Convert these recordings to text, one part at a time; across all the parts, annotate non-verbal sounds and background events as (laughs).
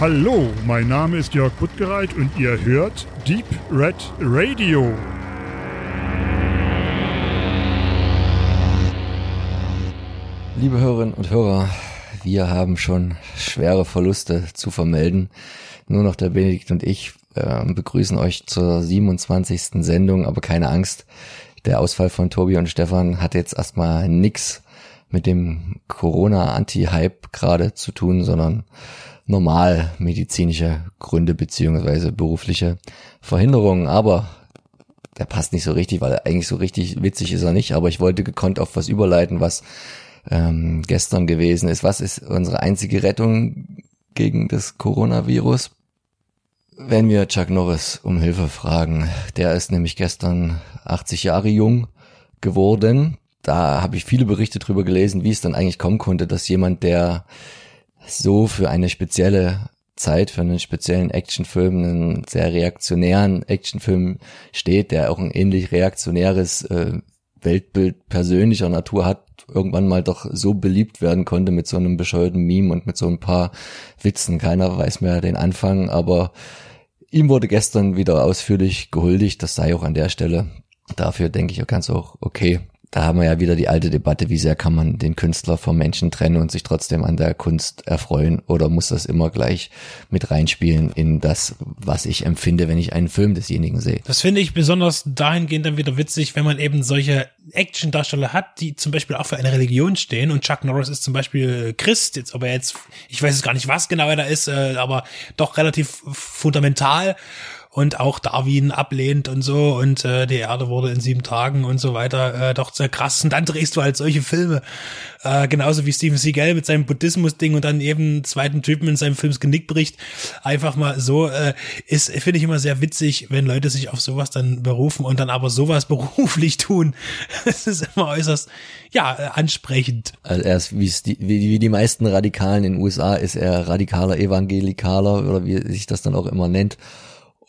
Hallo, mein Name ist Jörg Buttgereit und ihr hört Deep Red Radio. Liebe Hörerinnen und Hörer, wir haben schon schwere Verluste zu vermelden. Nur noch der Benedikt und ich äh, begrüßen euch zur 27. Sendung, aber keine Angst. Der Ausfall von Tobi und Stefan hat jetzt erstmal nix mit dem Corona-Anti-Hype gerade zu tun, sondern normal medizinische Gründe beziehungsweise berufliche Verhinderungen. Aber der passt nicht so richtig, weil eigentlich so richtig witzig ist er nicht. Aber ich wollte gekonnt auf was überleiten, was ähm, gestern gewesen ist. Was ist unsere einzige Rettung gegen das Coronavirus? Wenn wir Chuck Norris um Hilfe fragen, der ist nämlich gestern 80 Jahre jung geworden. Da habe ich viele Berichte drüber gelesen, wie es dann eigentlich kommen konnte, dass jemand, der so für eine spezielle Zeit, für einen speziellen Actionfilm, einen sehr reaktionären Actionfilm steht, der auch ein ähnlich reaktionäres äh, Weltbild persönlicher Natur hat, irgendwann mal doch so beliebt werden konnte mit so einem bescheuerten Meme und mit so ein paar Witzen. Keiner weiß mehr den Anfang, aber ihm wurde gestern wieder ausführlich gehuldigt. Das sei auch an der Stelle. Dafür denke ich auch ganz auch okay da haben wir ja wieder die alte Debatte, wie sehr kann man den Künstler vom Menschen trennen und sich trotzdem an der Kunst erfreuen? Oder muss das immer gleich mit reinspielen in das, was ich empfinde, wenn ich einen Film desjenigen sehe. Das finde ich besonders dahingehend dann wieder witzig, wenn man eben solche Action-Darsteller hat, die zum Beispiel auch für eine Religion stehen. Und Chuck Norris ist zum Beispiel Christ, jetzt, ob er jetzt, ich weiß es gar nicht, was genau er da ist, äh, aber doch relativ fundamental und auch Darwin ablehnt und so und äh, die Erde wurde in sieben Tagen und so weiter äh, doch sehr krass. Und dann drehst du halt solche Filme, äh, genauso wie Steven Seagal mit seinem Buddhismus-Ding und dann eben zweiten Typen in seinem Films Genick bricht. Einfach mal so, äh, ist, finde ich immer sehr witzig, wenn Leute sich auf sowas dann berufen und dann aber sowas (laughs) beruflich tun. Es ist immer äußerst, ja, äh, ansprechend. Also er ist, wie, wie, wie die meisten Radikalen in den USA, ist er radikaler Evangelikaler oder wie sich das dann auch immer nennt.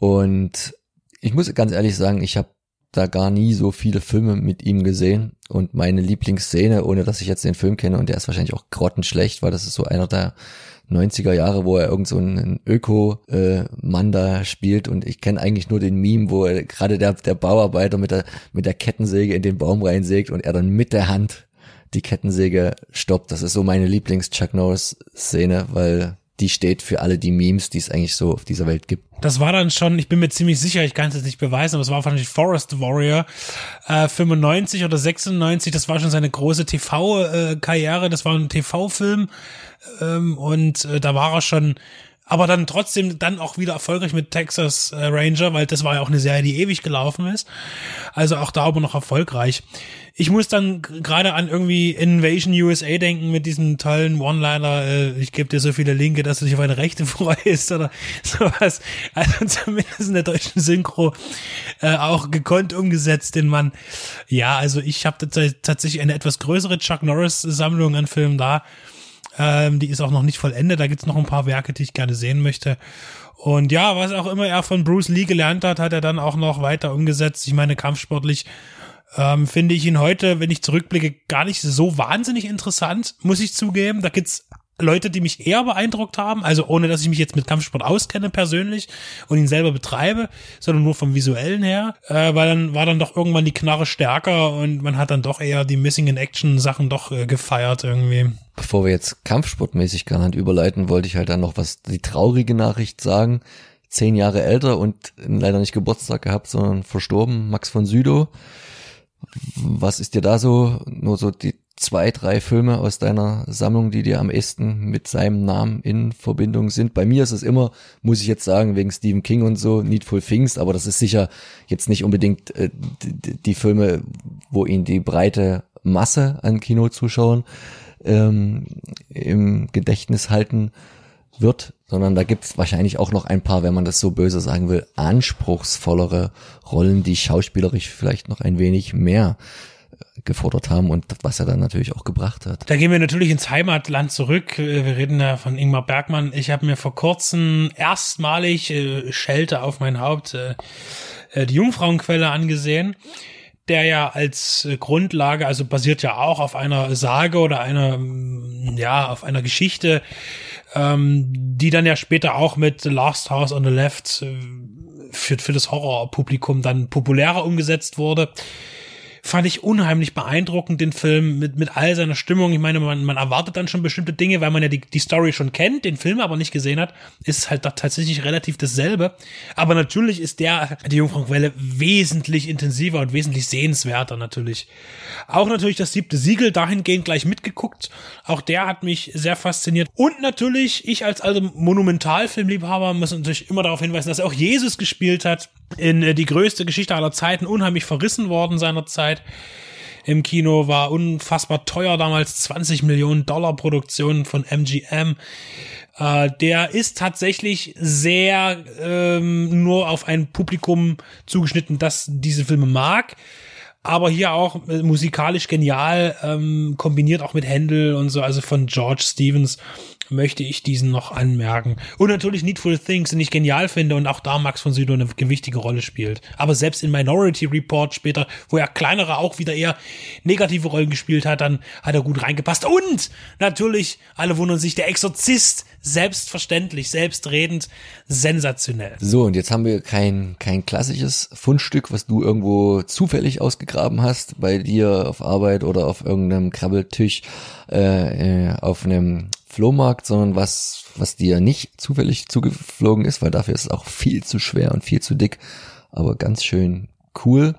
Und ich muss ganz ehrlich sagen, ich habe da gar nie so viele Filme mit ihm gesehen. Und meine Lieblingsszene, ohne dass ich jetzt den Film kenne, und der ist wahrscheinlich auch grottenschlecht, weil das ist so einer der 90er Jahre, wo er irgend so einen Öko-Mann äh, da spielt und ich kenne eigentlich nur den Meme, wo er gerade der, der Bauarbeiter mit der, mit der Kettensäge in den Baum reinsägt und er dann mit der Hand die Kettensäge stoppt. Das ist so meine Lieblings-Chuck Norris-Szene, weil die steht für alle die Memes, die es eigentlich so auf dieser Welt gibt. Das war dann schon, ich bin mir ziemlich sicher, ich kann es jetzt nicht beweisen, aber es war wahrscheinlich Forest Warrior äh, 95 oder 96, das war schon seine große TV-Karriere, das war ein TV-Film ähm, und äh, da war er schon aber dann trotzdem dann auch wieder erfolgreich mit Texas äh, Ranger, weil das war ja auch eine Serie, die ewig gelaufen ist. Also auch da aber noch erfolgreich. Ich muss dann gerade an irgendwie Invasion USA denken mit diesem tollen One-Liner, äh, ich gebe dir so viele Linke, dass du dich auf eine Rechte (laughs) freust oder sowas. Also zumindest in der deutschen Synchro äh, auch gekonnt umgesetzt, den Mann. Ja, also ich habe tatsächlich eine etwas größere Chuck Norris-Sammlung an Filmen da. Ähm, die ist auch noch nicht vollendet. Da gibt's noch ein paar Werke, die ich gerne sehen möchte. Und ja, was auch immer er von Bruce Lee gelernt hat, hat er dann auch noch weiter umgesetzt. Ich meine, kampfsportlich ähm, finde ich ihn heute, wenn ich zurückblicke, gar nicht so wahnsinnig interessant, muss ich zugeben. Da gibt's Leute, die mich eher beeindruckt haben, also ohne dass ich mich jetzt mit Kampfsport auskenne persönlich und ihn selber betreibe, sondern nur vom visuellen her, äh, weil dann war dann doch irgendwann die Knarre stärker und man hat dann doch eher die Missing in Action Sachen doch äh, gefeiert irgendwie. Bevor wir jetzt kampfsportmäßig garant überleiten, wollte ich halt dann noch was die traurige Nachricht sagen. Zehn Jahre älter und leider nicht Geburtstag gehabt, sondern verstorben, Max von Südow. Was ist dir da so, nur so die zwei, drei Filme aus deiner Sammlung, die dir am ehesten mit seinem Namen in Verbindung sind. Bei mir ist es immer, muss ich jetzt sagen, wegen Stephen King und so, Needful Things, aber das ist sicher jetzt nicht unbedingt äh, die, die, Filme, wo ihn die breite Masse an Kinozuschauern ähm, im Gedächtnis halten wird, sondern da gibt es wahrscheinlich auch noch ein paar, wenn man das so böse sagen will, anspruchsvollere Rollen, die schauspielerisch vielleicht noch ein wenig mehr gefordert haben und was er dann natürlich auch gebracht hat. Da gehen wir natürlich ins Heimatland zurück. Äh, wir reden ja von Ingmar Bergmann. Ich habe mir vor kurzem erstmalig äh, Schelte auf mein Haupt äh, äh, die Jungfrauenquelle angesehen der ja als äh, Grundlage, also basiert ja auch auf einer Sage oder einer, ja, auf einer Geschichte ähm, die dann ja später auch mit The Last House on the Left äh, für, für das Horrorpublikum dann populärer umgesetzt wurde fand ich unheimlich beeindruckend, den Film mit, mit all seiner Stimmung. Ich meine, man, man erwartet dann schon bestimmte Dinge, weil man ja die, die Story schon kennt, den Film aber nicht gesehen hat, ist halt doch tatsächlich relativ dasselbe. Aber natürlich ist der, die Jungfrauenquelle, wesentlich intensiver und wesentlich sehenswerter natürlich. Auch natürlich das siebte Siegel dahingehend gleich mitgeguckt. Auch der hat mich sehr fasziniert. Und natürlich, ich als also Monumentalfilmliebhaber muss natürlich immer darauf hinweisen, dass er auch Jesus gespielt hat in äh, die größte Geschichte aller Zeiten, unheimlich verrissen worden seiner Zeit. Im Kino war unfassbar teuer damals, 20 Millionen Dollar Produktion von MGM. Äh, der ist tatsächlich sehr ähm, nur auf ein Publikum zugeschnitten, das diese Filme mag aber hier auch äh, musikalisch genial, ähm, kombiniert auch mit Händel und so, also von George Stevens möchte ich diesen noch anmerken. Und natürlich Needful Things, den ich genial finde und auch da Max von Sydow eine gewichtige Rolle spielt. Aber selbst in Minority Report später, wo er kleinere auch wieder eher negative Rollen gespielt hat, dann hat er gut reingepasst. Und natürlich, alle wundern sich, der Exorzist, selbstverständlich, selbstredend, sensationell. So, und jetzt haben wir kein, kein klassisches Fundstück, was du irgendwo zufällig ausgegraben hast, bei dir auf Arbeit oder auf irgendeinem Krabbeltisch, äh, äh auf einem Flohmarkt, sondern was, was dir nicht zufällig zugeflogen ist, weil dafür ist es auch viel zu schwer und viel zu dick, aber ganz schön cool.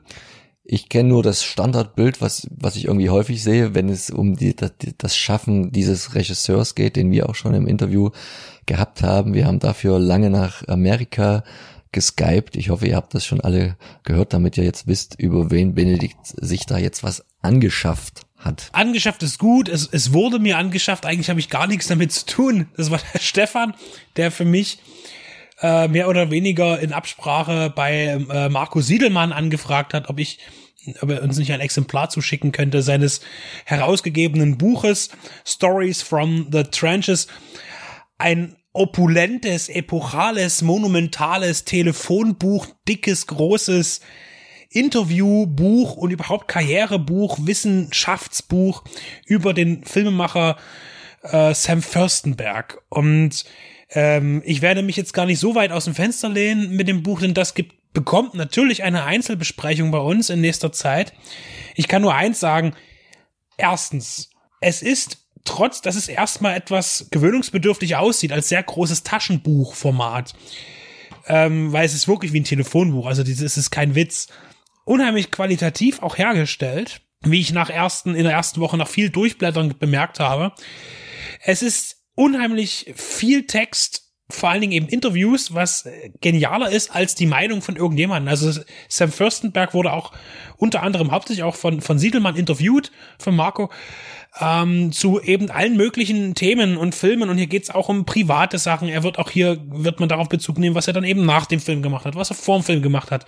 Ich kenne nur das Standardbild, was, was ich irgendwie häufig sehe, wenn es um die, das, das Schaffen dieses Regisseurs geht, den wir auch schon im Interview gehabt haben. Wir haben dafür lange nach Amerika geskypt. Ich hoffe, ihr habt das schon alle gehört, damit ihr jetzt wisst, über wen Benedikt sich da jetzt was angeschafft hat. Angeschafft ist gut, es, es wurde mir angeschafft, eigentlich habe ich gar nichts damit zu tun. Das war der (laughs) Stefan, der für mich äh, mehr oder weniger in Absprache bei äh, Marco Siedelmann angefragt hat, ob ich ob er uns nicht ein Exemplar zuschicken könnte seines herausgegebenen Buches Stories from the Trenches. Ein opulentes, epochales, monumentales Telefonbuch, dickes, großes, Interviewbuch und überhaupt Karrierebuch, Wissenschaftsbuch über den Filmemacher äh, Sam Furstenberg. Und ähm, ich werde mich jetzt gar nicht so weit aus dem Fenster lehnen mit dem Buch, denn das gibt, bekommt natürlich eine Einzelbesprechung bei uns in nächster Zeit. Ich kann nur eins sagen. Erstens, es ist trotz, dass es erstmal etwas gewöhnungsbedürftig aussieht, als sehr großes Taschenbuchformat, ähm, weil es ist wirklich wie ein Telefonbuch, also dieses ist kein Witz unheimlich qualitativ auch hergestellt, wie ich nach ersten, in der ersten Woche nach viel Durchblättern bemerkt habe. Es ist unheimlich viel Text, vor allen Dingen eben Interviews, was genialer ist als die Meinung von irgendjemandem. Also Sam Fürstenberg wurde auch unter anderem hauptsächlich auch von, von Siedelmann interviewt, von Marco, ähm, zu eben allen möglichen Themen und Filmen. Und hier geht's auch um private Sachen. Er wird auch hier, wird man darauf Bezug nehmen, was er dann eben nach dem Film gemacht hat, was er vor dem Film gemacht hat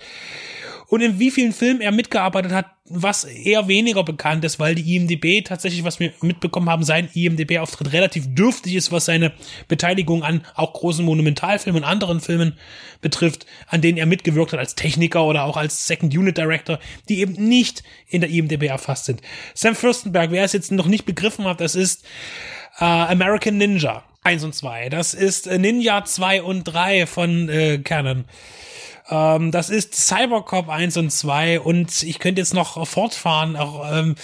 und in wie vielen Filmen er mitgearbeitet hat, was eher weniger bekannt ist, weil die IMDB tatsächlich, was wir mitbekommen haben, sein IMDB-Auftritt relativ dürftig ist, was seine Beteiligung an auch großen Monumentalfilmen und anderen Filmen betrifft, an denen er mitgewirkt hat als Techniker oder auch als Second Unit Director, die eben nicht in der IMDB erfasst sind. Sam Fürstenberg, wer es jetzt noch nicht begriffen hat, das ist äh, American Ninja 1 und 2. Das ist äh, Ninja 2 und 3 von äh, Canon. Ähm, das ist Cybercop 1 und 2 und ich könnte jetzt noch fortfahren. Auch, ähm,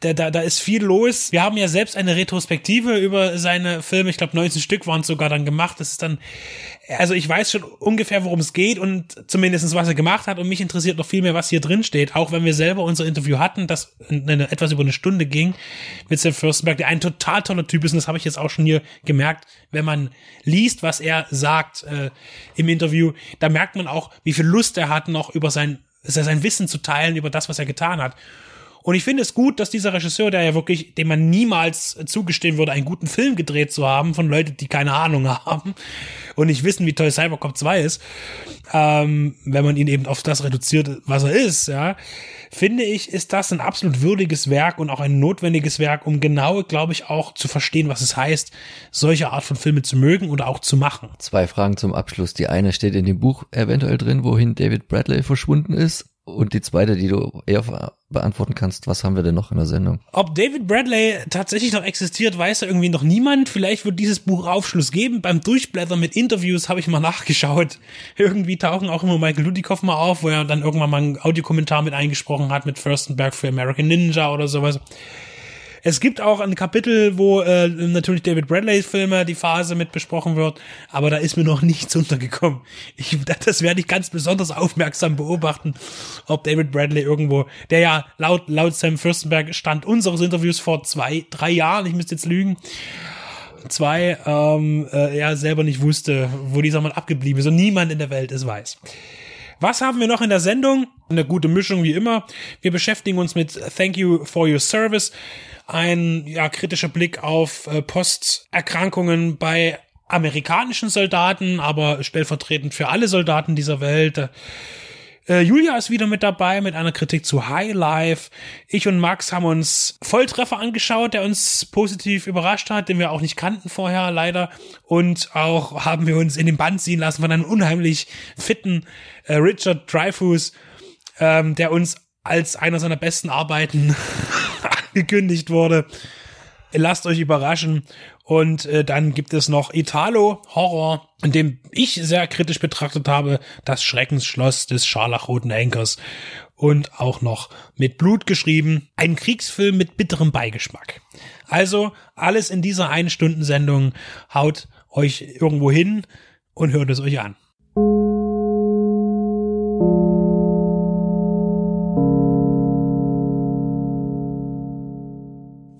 da, da, da ist viel los. Wir haben ja selbst eine Retrospektive über seine Filme. Ich glaube, 19 Stück waren sogar dann gemacht. Das ist dann also ich weiß schon ungefähr, worum es geht und zumindestens was er gemacht hat und mich interessiert noch viel mehr, was hier drin steht. Auch wenn wir selber unser Interview hatten, das eine, etwas über eine Stunde ging mit Sam Fürstenberg, der ein total toller Typ ist und das habe ich jetzt auch schon hier gemerkt, wenn man liest, was er sagt äh, im Interview, da merkt man auch, wie viel Lust er hat, noch über sein, sein Wissen zu teilen, über das, was er getan hat. Und ich finde es gut, dass dieser Regisseur, der ja wirklich, dem man niemals zugestehen würde, einen guten Film gedreht zu haben, von Leuten, die keine Ahnung haben und nicht wissen, wie toll Cybercop 2 ist, ähm, wenn man ihn eben auf das reduziert, was er ist, ja, finde ich, ist das ein absolut würdiges Werk und auch ein notwendiges Werk, um genau, glaube ich, auch zu verstehen, was es heißt, solche Art von Filme zu mögen oder auch zu machen. Zwei Fragen zum Abschluss. Die eine steht in dem Buch eventuell drin, wohin David Bradley verschwunden ist Und die zweite, die du eher beantworten kannst, was haben wir denn noch in der Sendung? Ob David Bradley tatsächlich noch existiert, weiß ja irgendwie noch niemand. Vielleicht wird dieses Buch Aufschluss geben. Beim Durchblättern mit Interviews habe ich mal (laughs) nachgeschaut. Irgendwie tauchen auch immer Michael Ludikoff mal auf, wo er dann irgendwann mal einen Audiokommentar mit eingesprochen hat mit Furstenberg für American Ninja oder sowas. Es gibt auch ein Kapitel, wo äh, natürlich David Bradleys Filme die Phase mit besprochen wird, aber da ist mir noch (laughs) nichts untergekommen. Ich, das werde ich ganz besonders aufmerksam beobachten, ob David Bradley irgendwo, der ja laut, laut Sam Fürstenberg stand unseres Interviews vor zwei, drei Jahren, ich müsste jetzt lügen, zwei, ähm, äh, er selber nicht wusste, wo dieser Mann abgeblieben ist und niemand in der Welt es weiß. Was haben wir noch in der Sendung? Eine gute Mischung wie immer. Wir beschäftigen uns mit Thank you for your service ein ja, kritischer Blick auf äh, Posterkrankungen bei amerikanischen Soldaten, aber stellvertretend für alle Soldaten dieser Welt. Äh, Julia ist wieder mit dabei mit einer Kritik zu High Life. Ich und Max haben uns Volltreffer angeschaut, der uns positiv überrascht hat, den wir auch nicht kannten vorher leider. Und auch haben wir uns in den Band ziehen lassen von einem unheimlich fitten äh, Richard Dreyfuss, ähm, der uns als einer seiner besten Arbeiten (laughs) gekündigt wurde. Lasst euch überraschen. Und äh, dann gibt es noch Italo Horror, in dem ich sehr kritisch betrachtet habe, das Schreckensschloss des scharlachroten Henkers. Und auch noch mit Blut geschrieben. Ein Kriegsfilm mit bitterem Beigeschmack. Also alles in dieser einen Stunden Sendung. Haut euch irgendwo hin und hört es euch an.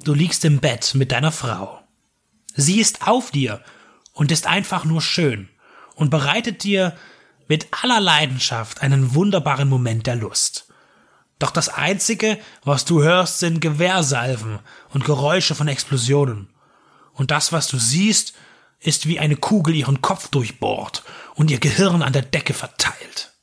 Du liegst im Bett mit deiner Frau. Sie ist auf dir und ist einfach nur schön und bereitet dir mit aller Leidenschaft einen wunderbaren Moment der Lust. Doch das Einzige, was du hörst, sind Gewehrsalven und Geräusche von Explosionen. Und das, was du siehst, ist wie eine Kugel ihren Kopf durchbohrt und ihr Gehirn an der Decke verteilt.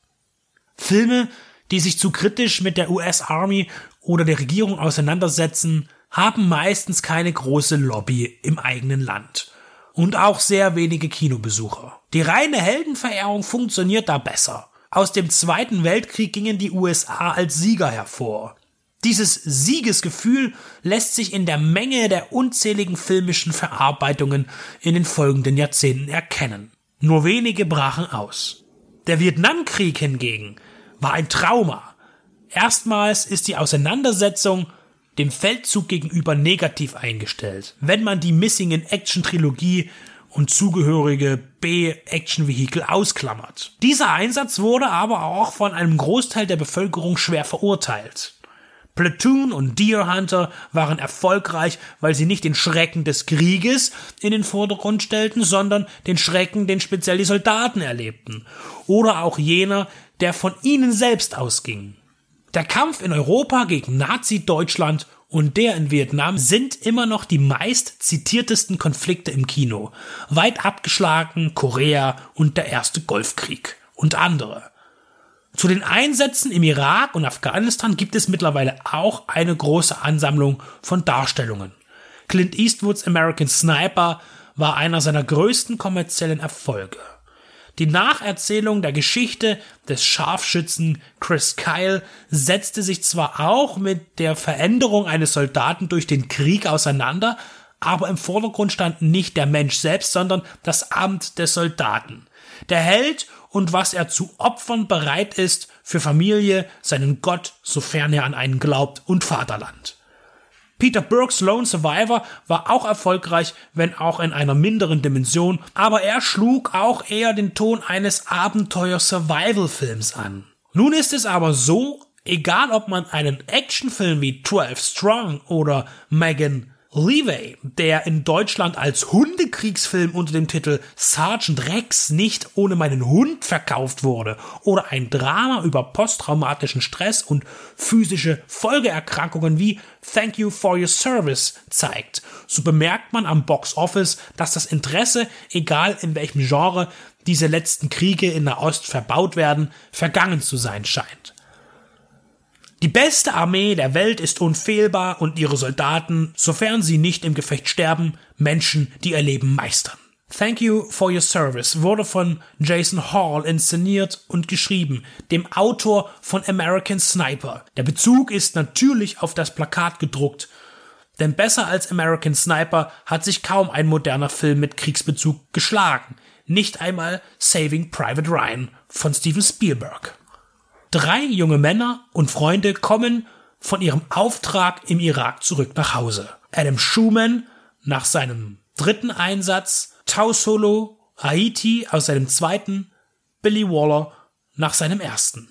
Filme, die sich zu kritisch mit der US Army oder der Regierung auseinandersetzen, haben meistens keine große Lobby im eigenen Land. Und auch sehr wenige Kinobesucher. Die reine Heldenverehrung funktioniert da besser. Aus dem Zweiten Weltkrieg gingen die USA als Sieger hervor. Dieses Siegesgefühl lässt sich in der Menge der unzähligen filmischen Verarbeitungen in den folgenden Jahrzehnten erkennen. Nur wenige brachen aus. Der Vietnamkrieg hingegen war ein Trauma. Erstmals ist die Auseinandersetzung dem Feldzug gegenüber negativ eingestellt, wenn man die Missing in Action Trilogie und zugehörige B-Action-Vehikel ausklammert. Dieser Einsatz wurde aber auch von einem Großteil der Bevölkerung schwer verurteilt. Platoon und Deer Hunter waren erfolgreich, weil sie nicht den Schrecken des Krieges in den Vordergrund stellten, sondern den Schrecken, den speziell die Soldaten erlebten. Oder auch jener, der von ihnen selbst ausging. Der Kampf in Europa gegen Nazi-Deutschland und der in Vietnam sind immer noch die meist zitiertesten Konflikte im Kino. Weit abgeschlagen Korea und der erste Golfkrieg und andere. Zu den Einsätzen im Irak und Afghanistan gibt es mittlerweile auch eine große Ansammlung von Darstellungen. Clint Eastwoods American Sniper war einer seiner größten kommerziellen Erfolge. Die Nacherzählung der Geschichte des Scharfschützen Chris Kyle setzte sich zwar auch mit der Veränderung eines Soldaten durch den Krieg auseinander, aber im Vordergrund stand nicht der Mensch selbst, sondern das Amt des Soldaten. Der Held und was er zu opfern bereit ist für Familie, seinen Gott, sofern er an einen glaubt, und Vaterland. Peter Burks Lone Survivor war auch erfolgreich, wenn auch in einer minderen Dimension, aber er schlug auch eher den Ton eines Abenteuer-Survival-Films an. Nun ist es aber so, egal ob man einen Actionfilm wie 12 Strong oder Megan Levey, der in Deutschland als Hundekriegsfilm unter dem Titel Sergeant Rex nicht ohne meinen Hund verkauft wurde, oder ein Drama über posttraumatischen Stress und physische Folgeerkrankungen wie Thank You for Your Service zeigt, so bemerkt man am Box Office, dass das Interesse, egal in welchem Genre diese letzten Kriege in der Ost verbaut werden, vergangen zu sein scheint. Die beste Armee der Welt ist unfehlbar und ihre Soldaten, sofern sie nicht im Gefecht sterben, Menschen, die ihr Leben meistern. Thank You for Your Service wurde von Jason Hall inszeniert und geschrieben, dem Autor von American Sniper. Der Bezug ist natürlich auf das Plakat gedruckt, denn besser als American Sniper hat sich kaum ein moderner Film mit Kriegsbezug geschlagen. Nicht einmal Saving Private Ryan von Steven Spielberg. Drei junge Männer und Freunde kommen von ihrem Auftrag im Irak zurück nach Hause. Adam Schumann nach seinem dritten Einsatz, Tau Solo, Haiti aus seinem zweiten, Billy Waller nach seinem ersten.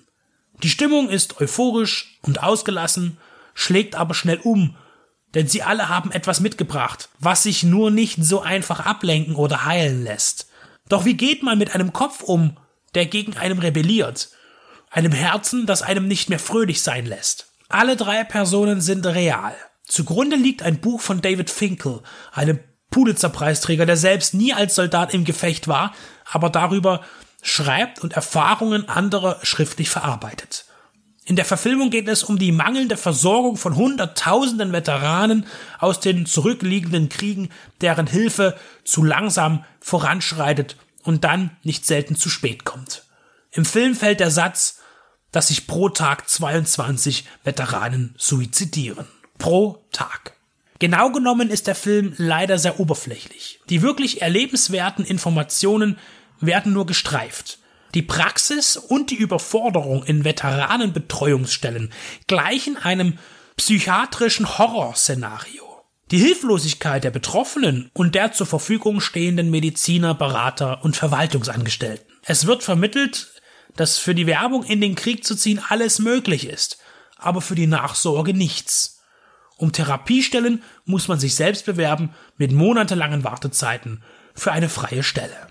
Die Stimmung ist euphorisch und ausgelassen, schlägt aber schnell um, denn sie alle haben etwas mitgebracht, was sich nur nicht so einfach ablenken oder heilen lässt. Doch wie geht man mit einem Kopf um, der gegen einem rebelliert? Einem Herzen, das einem nicht mehr fröhlich sein lässt. Alle drei Personen sind real. Zugrunde liegt ein Buch von David Finkel, einem Pulitzer-Preisträger, der selbst nie als Soldat im Gefecht war, aber darüber schreibt und Erfahrungen anderer schriftlich verarbeitet. In der Verfilmung geht es um die mangelnde Versorgung von Hunderttausenden Veteranen aus den zurückliegenden Kriegen, deren Hilfe zu langsam voranschreitet und dann nicht selten zu spät kommt. Im Film fällt der Satz, dass sich pro Tag 22 Veteranen suizidieren. Pro Tag. Genau genommen ist der Film leider sehr oberflächlich. Die wirklich erlebenswerten Informationen werden nur gestreift. Die Praxis und die Überforderung in Veteranenbetreuungsstellen gleichen einem psychiatrischen Horrorszenario. Die Hilflosigkeit der Betroffenen und der zur Verfügung stehenden Mediziner, Berater und Verwaltungsangestellten. Es wird vermittelt, dass für die Werbung in den Krieg zu ziehen alles möglich ist, aber für die Nachsorge nichts. Um Therapiestellen muss man sich selbst bewerben mit monatelangen Wartezeiten für eine freie Stelle.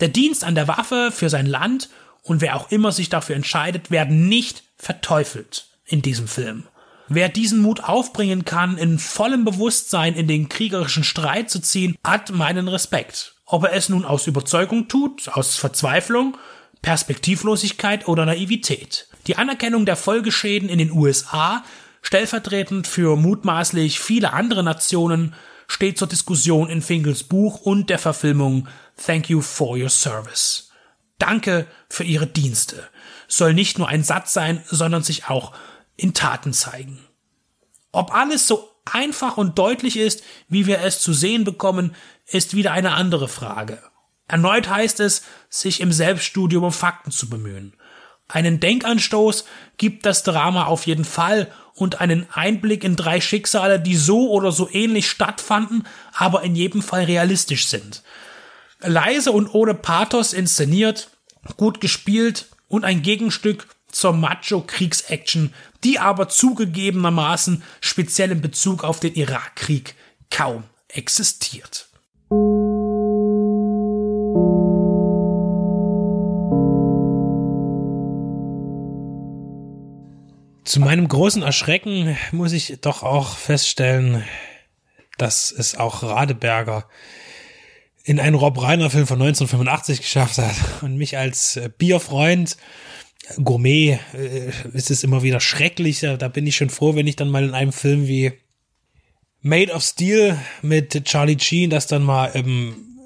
Der Dienst an der Waffe für sein Land und wer auch immer sich dafür entscheidet, werden nicht verteufelt in diesem Film. Wer diesen Mut aufbringen kann, in vollem Bewusstsein in den kriegerischen Streit zu ziehen, hat meinen Respekt. Ob er es nun aus Überzeugung tut, aus Verzweiflung, Perspektivlosigkeit oder Naivität. Die Anerkennung der Folgeschäden in den USA stellvertretend für mutmaßlich viele andere Nationen, steht zur Diskussion in Finkels Buch und der Verfilmung Thank You for Your Service. Danke für Ihre Dienste soll nicht nur ein Satz sein, sondern sich auch in Taten zeigen. Ob alles so einfach und deutlich ist, wie wir es zu sehen bekommen, ist wieder eine andere Frage. Erneut heißt es, sich im Selbststudium um Fakten zu bemühen. Einen Denkanstoß gibt das Drama auf jeden Fall und einen Einblick in drei Schicksale, die so oder so ähnlich stattfanden, aber in jedem Fall realistisch sind. Leise und ohne Pathos inszeniert, gut gespielt und ein Gegenstück zur Macho-Kriegsaction, die aber zugegebenermaßen speziell in Bezug auf den Irakkrieg kaum existiert. Zu meinem großen Erschrecken muss ich doch auch feststellen, dass es auch Radeberger in einen Rob Reiner Film von 1985 geschafft hat und mich als äh, Bierfreund Gourmet äh, ist es immer wieder schrecklich. Da bin ich schon froh, wenn ich dann mal in einem Film wie Made of Steel mit Charlie Sheen das dann mal im,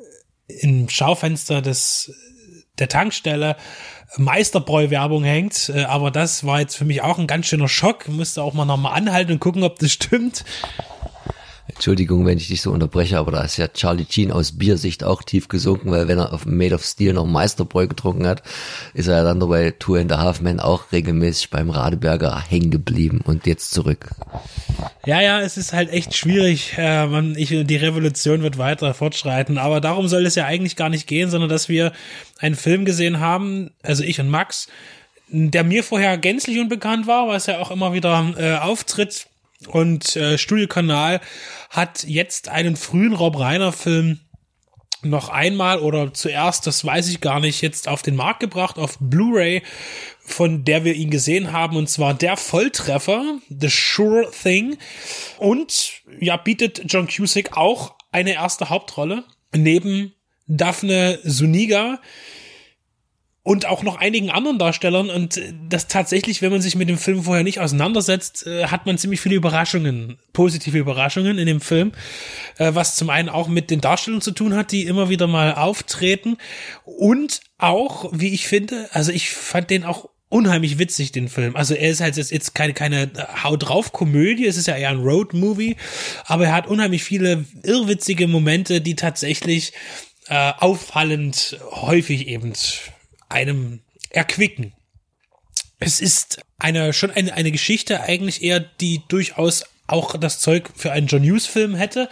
im Schaufenster des der Tankstelle Meisterbräu-Werbung hängt. Äh, aber das war jetzt für mich auch ein ganz schöner Schock. Musste auch mal nochmal anhalten und gucken, ob das stimmt. Entschuldigung, wenn ich dich so unterbreche, aber da ist ja Charlie Sheen aus Biersicht auch tief gesunken, weil wenn er auf Made of Steel noch Meisterbräu getrunken hat, ist er ja dann dabei Two and a Half Men auch regelmäßig beim Radeberger hängen geblieben und jetzt zurück. Ja, ja, es ist halt echt schwierig. Äh, man, ich, die Revolution wird weiter fortschreiten, aber darum soll es ja eigentlich gar nicht gehen, sondern dass wir einen Film gesehen haben, also ich und Max, der mir vorher gänzlich unbekannt war, was ja auch immer wieder äh, auftritt und äh, Studiokanal hat jetzt einen frühen Rob Reiner Film noch einmal oder zuerst, das weiß ich gar nicht, jetzt auf den Markt gebracht, auf Blu-ray, von der wir ihn gesehen haben, und zwar der Volltreffer, The Sure Thing. Und ja, bietet John Cusick auch eine erste Hauptrolle neben Daphne Suniga. und auch noch einigen anderen Darstellern und das tatsächlich, wenn man sich mit dem Film vorher nicht auseinandersetzt, äh, hat man ziemlich viele Überraschungen, positive Überraschungen in dem Film, äh, was zum einen auch mit den Darstellungen zu tun hat, die immer wieder mal auftreten und auch, wie ich finde, also ich fand den auch unheimlich witzig, den Film. Also er ist halt jetzt keine, keine Haut drauf Komödie, es ist ja eher ein Road Movie, aber er hat unheimlich viele irrwitzige Momente, die tatsächlich äh, auffallend häufig eben einem erquicken. Es ist eine, schon eine, eine Geschichte eigentlich eher, die durchaus auch das Zeug für einen John Hughes Film hätte.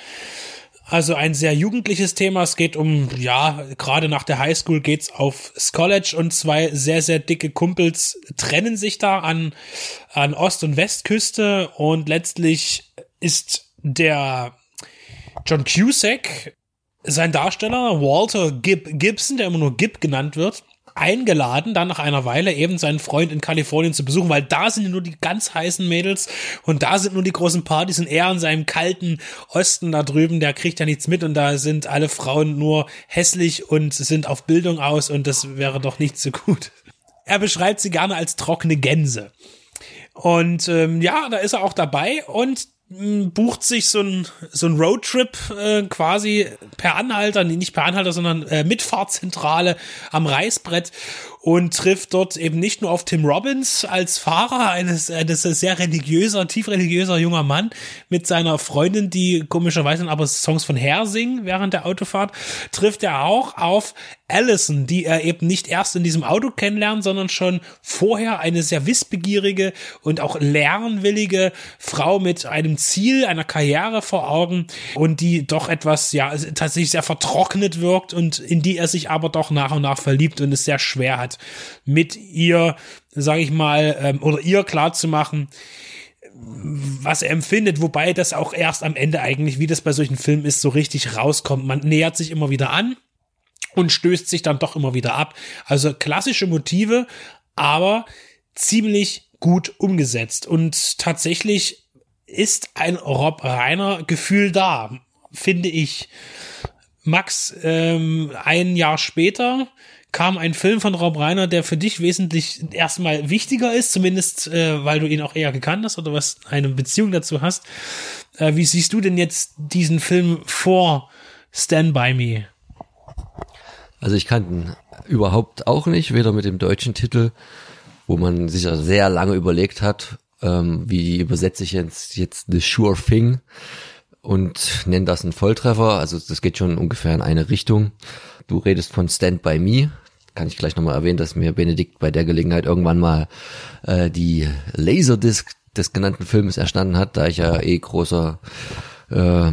Also ein sehr jugendliches Thema. Es geht um, ja, gerade nach der Highschool geht's aufs College und zwei sehr, sehr dicke Kumpels trennen sich da an, an Ost- und Westküste und letztlich ist der John Cusack, sein Darsteller, Walter Gib Gibson, der immer nur Gib genannt wird, eingeladen, dann nach einer Weile eben seinen Freund in Kalifornien zu besuchen, weil da sind nur die ganz heißen Mädels und da sind nur die großen Partys und er in seinem kalten Osten da drüben, der kriegt ja nichts mit und da sind alle Frauen nur hässlich und sind auf Bildung aus und das wäre doch nicht so gut. Er beschreibt sie gerne als trockene Gänse. Und ähm, ja, da ist er auch dabei und bucht sich so ein, so ein Roadtrip äh, quasi per Anhalter, nicht per Anhalter, sondern äh, Mitfahrzentrale am Reißbrett und trifft dort eben nicht nur auf Tim Robbins als Fahrer, eines, eines sehr religiöser, tief religiöser junger Mann mit seiner Freundin, die komischerweise aber Songs von Hair singen während der Autofahrt, trifft er auch auf Allison, die er eben nicht erst in diesem Auto kennenlernt, sondern schon vorher eine sehr wissbegierige und auch lernwillige Frau mit einem Ziel, einer Karriere vor Augen und die doch etwas, ja, tatsächlich sehr vertrocknet wirkt und in die er sich aber doch nach und nach verliebt und es sehr schwer hat, mit ihr, sage ich mal, ähm, oder ihr klar zu machen, was er empfindet, wobei das auch erst am Ende eigentlich, wie das bei solchen Filmen ist, so richtig rauskommt. Man nähert sich immer wieder an und stößt sich dann doch immer wieder ab. Also klassische Motive, aber ziemlich gut umgesetzt. Und tatsächlich ist ein Rob Reiner Gefühl da, finde ich. Max, ähm, ein Jahr später kam ein Film von Rob Reiner, der für dich wesentlich erstmal wichtiger ist, zumindest äh, weil du ihn auch eher gekannt hast oder was eine Beziehung dazu hast. Äh, wie siehst du denn jetzt diesen Film vor Stand By Me? Also ich kannte überhaupt auch nicht, weder mit dem deutschen Titel, wo man sich ja sehr lange überlegt hat, ähm, wie übersetze ich jetzt, jetzt The Sure Thing und nenne das einen Volltreffer. Also das geht schon ungefähr in eine Richtung. Du redest von Stand By Me, kann ich gleich nochmal erwähnen, dass mir Benedikt bei der Gelegenheit irgendwann mal äh, die Laserdisc des genannten Filmes erstanden hat, da ich ja eh großer äh,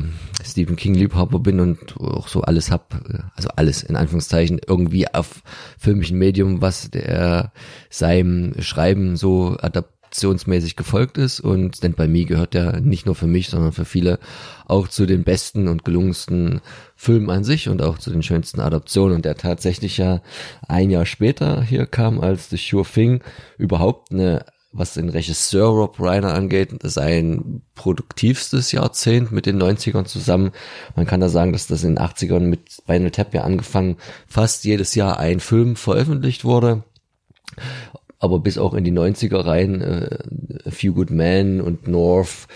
Stephen King Liebhaber bin und auch so alles hab, also alles in Anführungszeichen irgendwie auf filmischen Medium, was der seinem Schreiben so adaptionsmäßig gefolgt ist. Und Stand By Me gehört ja nicht nur für mich, sondern für viele auch zu den besten und gelungensten Filmen an sich und auch zu den schönsten Adaptionen. Und der tatsächlich ja ein Jahr später hier kam als The Sure Thing überhaupt eine was den Regisseur Rob Reiner angeht, sein produktivstes Jahrzehnt mit den 90ern zusammen. Man kann da sagen, dass das in den 80ern mit Spinal Tap ja angefangen fast jedes Jahr ein Film veröffentlicht wurde aber bis auch in die 90er rein äh, Few Good Men und North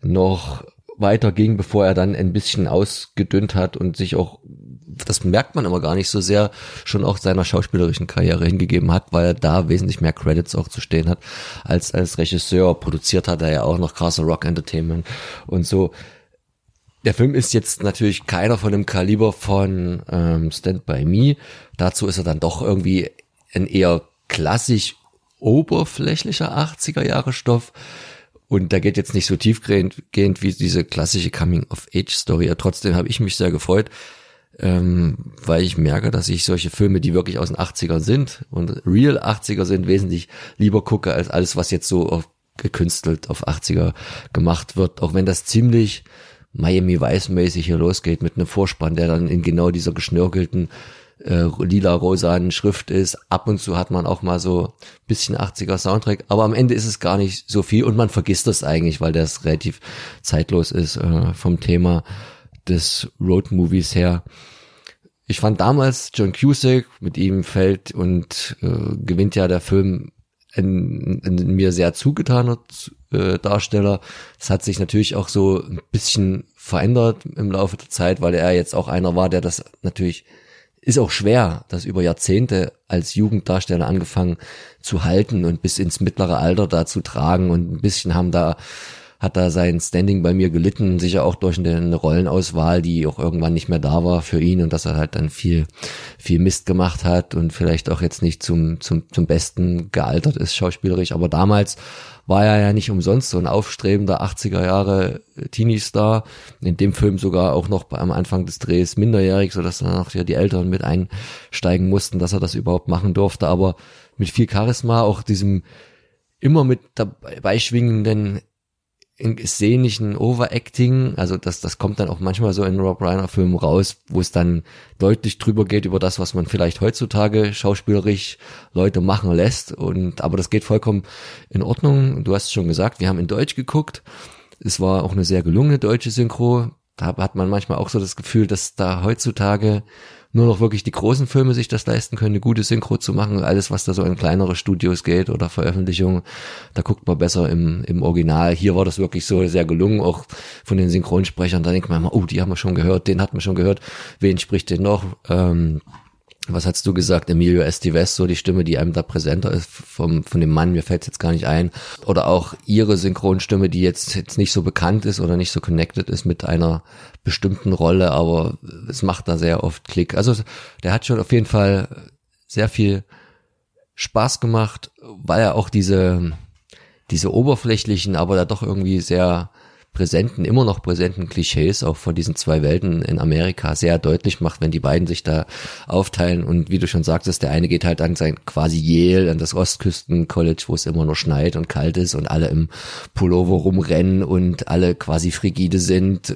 noch weiter ging, bevor er dann ein bisschen ausgedünnt hat und sich auch, das merkt man immer gar nicht so sehr, schon auch seiner schauspielerischen Karriere hingegeben hat, weil er da wesentlich mehr Credits auch zu stehen hat, als als Regisseur. Produziert hat er ja auch noch Castle Rock Entertainment und so. Der Film ist jetzt natürlich keiner von dem Kaliber von ähm, Stand By Me. Dazu ist er dann doch irgendwie ein eher klassisch oberflächlicher 80er Jahre Stoff. Und da geht jetzt nicht so tiefgehend wie diese klassische Coming-of-Age-Story. Trotzdem habe ich mich sehr gefreut, ähm, weil ich merke, dass ich solche Filme, die wirklich aus den 80ern sind und real 80er sind, wesentlich lieber gucke als alles, was jetzt so auf, gekünstelt auf 80er gemacht wird. Auch wenn das ziemlich Miami Vice mäßig hier losgeht mit einem Vorspann, der dann in genau dieser geschnörkelten äh, lila-rosanen Schrift ist. Ab und zu hat man auch mal so bisschen 80er Soundtrack, aber am Ende ist es gar nicht so viel und man vergisst das eigentlich, weil das relativ zeitlos ist äh, vom Thema des Road Movies her. ich fand damals John Cusack, mit ihm fällt und äh, gewinnt ja der Film ein, ein mir sehr zugetaner äh, Darsteller. Das hat sich natürlich auch so ein bisschen verändert im Laufe der Zeit, weil er jetzt auch einer war, der das natürlich ist auch schwer, das über Jahrzehnte als Jugenddarsteller angefangen zu halten und bis ins mittlere Alter da zu tragen und ein bisschen haben da hat da sein Standing bei mir gelitten, sicher auch durch eine Rollenauswahl, die auch irgendwann nicht mehr da war für ihn und dass er halt dann viel, viel Mist gemacht hat und vielleicht auch jetzt nicht zum, zum, zum Besten gealtert ist schauspielerisch. Aber damals war er ja nicht umsonst so ein aufstrebender 80er Jahre Teenie-Star. In dem Film sogar auch noch am Anfang des Drehs minderjährig, so dass dann noch die Eltern mit einsteigen mussten, dass er das überhaupt machen durfte. Aber mit viel Charisma, auch diesem immer mit dabei schwingenden in szenischen Overacting, also das, das kommt dann auch manchmal so in Rob Reiner Filmen raus, wo es dann deutlich drüber geht über das, was man vielleicht heutzutage schauspielerisch Leute machen lässt und, aber das geht vollkommen in Ordnung. Du hast es schon gesagt, wir haben in Deutsch geguckt. Es war auch eine sehr gelungene deutsche Synchro. Da hat man manchmal auch so das Gefühl, dass da heutzutage nur noch wirklich die großen Filme sich das leisten können, eine gute Synchro zu machen. Alles, was da so in kleinere Studios geht oder Veröffentlichungen, da guckt man besser im, im Original. Hier war das wirklich so sehr gelungen, auch von den Synchronsprechern. Da denkt man immer, oh, die haben wir schon gehört, den hat man schon gehört. Wen spricht den noch? Ähm, was hast du gesagt, Emilio Estevez, so die Stimme, die einem da präsenter ist vom, von dem Mann, mir fällt jetzt gar nicht ein. Oder auch ihre Synchronstimme, die jetzt, jetzt nicht so bekannt ist oder nicht so connected ist mit einer bestimmten Rolle, aber es macht da sehr oft Klick. Also der hat schon auf jeden Fall sehr viel Spaß gemacht, weil er auch diese, diese oberflächlichen, aber da doch irgendwie sehr präsenten, immer noch präsenten Klischees auch von diesen zwei Welten in Amerika sehr deutlich macht, wenn die beiden sich da aufteilen. Und wie du schon sagtest, der eine geht halt an sein quasi Yale, an das Ostküsten-College, wo es immer nur schneit und kalt ist und alle im Pullover rumrennen und alle quasi frigide sind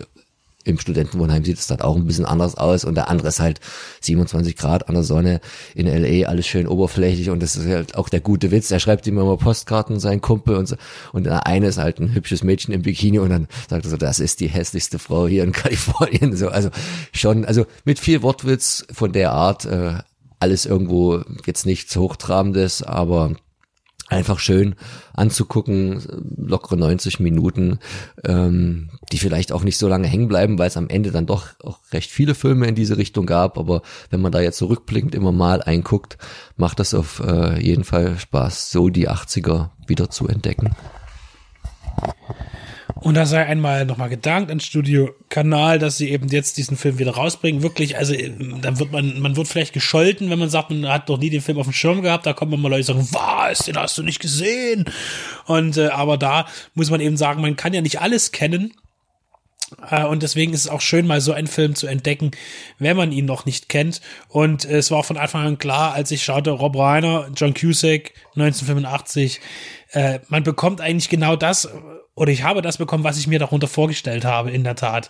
im Studentenwohnheim sieht es dort auch ein bisschen anders aus und der andere ist halt 27 Grad an der Sonne in LA, alles schön oberflächlich und das ist halt auch der gute Witz. Er schreibt ihm immer Postkarten, sein Kumpel und so und der eine ist halt ein hübsches Mädchen im Bikini und dann sagt er so, das ist die hässlichste Frau hier in (laughs) Kalifornien. So, also schon, also mit viel Wortwitz von der Art, äh, alles irgendwo jetzt nichts Hochtrabendes, aber einfach schön anzugucken, lockere 90 Minuten, ähm, die vielleicht auch nicht so lange hängen bleiben, weil es am Ende dann doch auch recht viele Filme in diese Richtung gab. Aber wenn man da jetzt zurückblickend immer mal einguckt, macht das auf äh, jeden Fall Spaß, so die 80er wieder zu entdecken. Und da sei einmal nochmal gedankt an Studio Kanal, dass sie eben jetzt diesen Film wieder rausbringen. Wirklich, also da wird man, man wird vielleicht gescholten, wenn man sagt, man hat doch nie den Film auf dem Schirm gehabt. Da kommen mal Leute sagen, was, den hast du nicht gesehen. Und äh, aber da muss man eben sagen, man kann ja nicht alles kennen. Äh, und deswegen ist es auch schön, mal so einen Film zu entdecken, wenn man ihn noch nicht kennt. Und äh, es war von Anfang an klar, als ich schaute, Rob Reiner, John Cusack, 1985, äh, man bekommt eigentlich genau das, oder ich habe das bekommen, was ich mir darunter vorgestellt habe, in der Tat.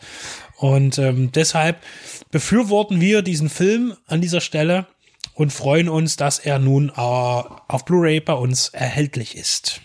Und ähm, deshalb befürworten wir diesen Film an dieser Stelle und freuen uns, dass er nun äh, auf Blu-ray bei uns erhältlich ist.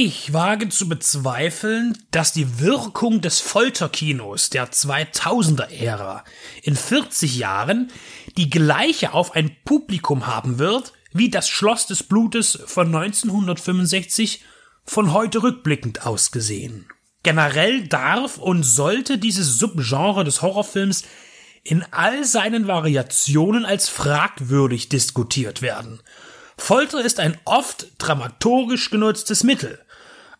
Ich wage zu bezweifeln, dass die Wirkung des Folterkinos der 2000er-Ära in 40 Jahren die gleiche auf ein Publikum haben wird, wie das Schloss des Blutes von 1965 von heute rückblickend ausgesehen. Generell darf und sollte dieses Subgenre des Horrorfilms in all seinen Variationen als fragwürdig diskutiert werden. Folter ist ein oft dramaturgisch genutztes Mittel,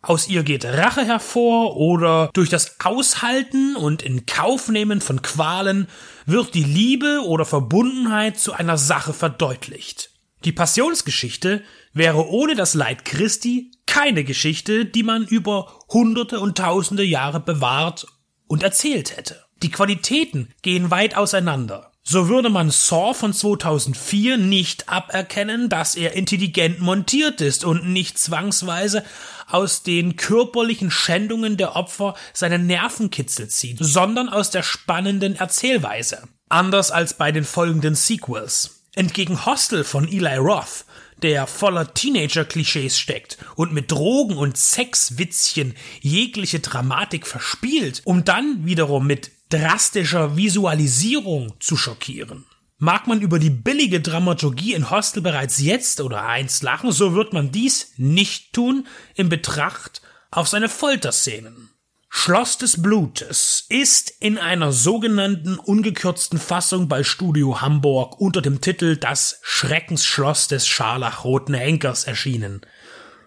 aus ihr geht Rache hervor oder durch das Aushalten und in Kaufnehmen von Qualen wird die Liebe oder Verbundenheit zu einer Sache verdeutlicht. Die Passionsgeschichte wäre ohne das Leid Christi keine Geschichte, die man über hunderte und tausende Jahre bewahrt und erzählt hätte. Die Qualitäten gehen weit auseinander. So würde man Saw von 2004 nicht aberkennen, dass er intelligent montiert ist und nicht zwangsweise aus den körperlichen Schändungen der Opfer seine Nervenkitzel zieht, sondern aus der spannenden Erzählweise. Anders als bei den folgenden Sequels. Entgegen Hostel von Eli Roth, der voller Teenager-Klischees steckt und mit Drogen und Sexwitzchen jegliche Dramatik verspielt, um dann wiederum mit drastischer Visualisierung zu schockieren. Mag man über die billige Dramaturgie in Hostel bereits jetzt oder einst lachen, so wird man dies nicht tun in Betracht auf seine Folterszenen. Schloss des Blutes ist in einer sogenannten ungekürzten Fassung bei Studio Hamburg unter dem Titel Das Schreckensschloss des scharlachroten Henkers erschienen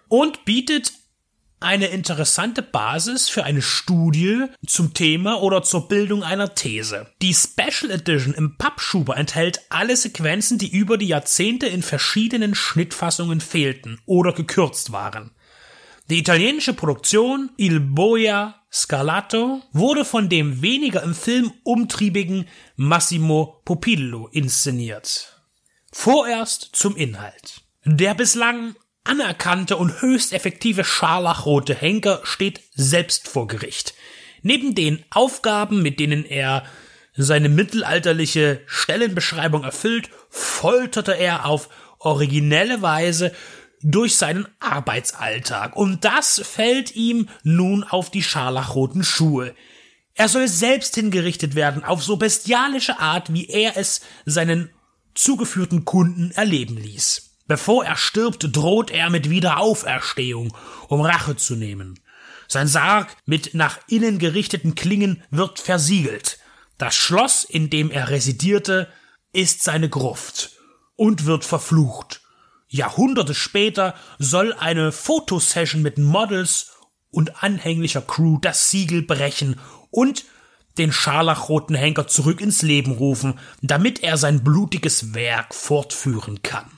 und bietet eine interessante Basis für eine Studie zum Thema oder zur Bildung einer These. Die Special Edition im Pappschuber enthält alle Sequenzen, die über die Jahrzehnte in verschiedenen Schnittfassungen fehlten oder gekürzt waren. Die italienische Produktion Il Boia Scalato wurde von dem weniger im Film umtriebigen Massimo Popillo inszeniert. Vorerst zum Inhalt. Der bislang anerkannte und höchst effektive scharlachrote Henker steht selbst vor Gericht. Neben den Aufgaben, mit denen er seine mittelalterliche Stellenbeschreibung erfüllt, folterte er auf originelle Weise durch seinen Arbeitsalltag. Und das fällt ihm nun auf die scharlachroten Schuhe. Er soll selbst hingerichtet werden auf so bestialische Art, wie er es seinen zugeführten Kunden erleben ließ. Bevor er stirbt, droht er mit Wiederauferstehung, um Rache zu nehmen. Sein Sarg mit nach innen gerichteten Klingen wird versiegelt. Das Schloss, in dem er residierte, ist seine Gruft und wird verflucht. Jahrhunderte später soll eine Fotosession mit Models und anhänglicher Crew das Siegel brechen und den scharlachroten Henker zurück ins Leben rufen, damit er sein blutiges Werk fortführen kann.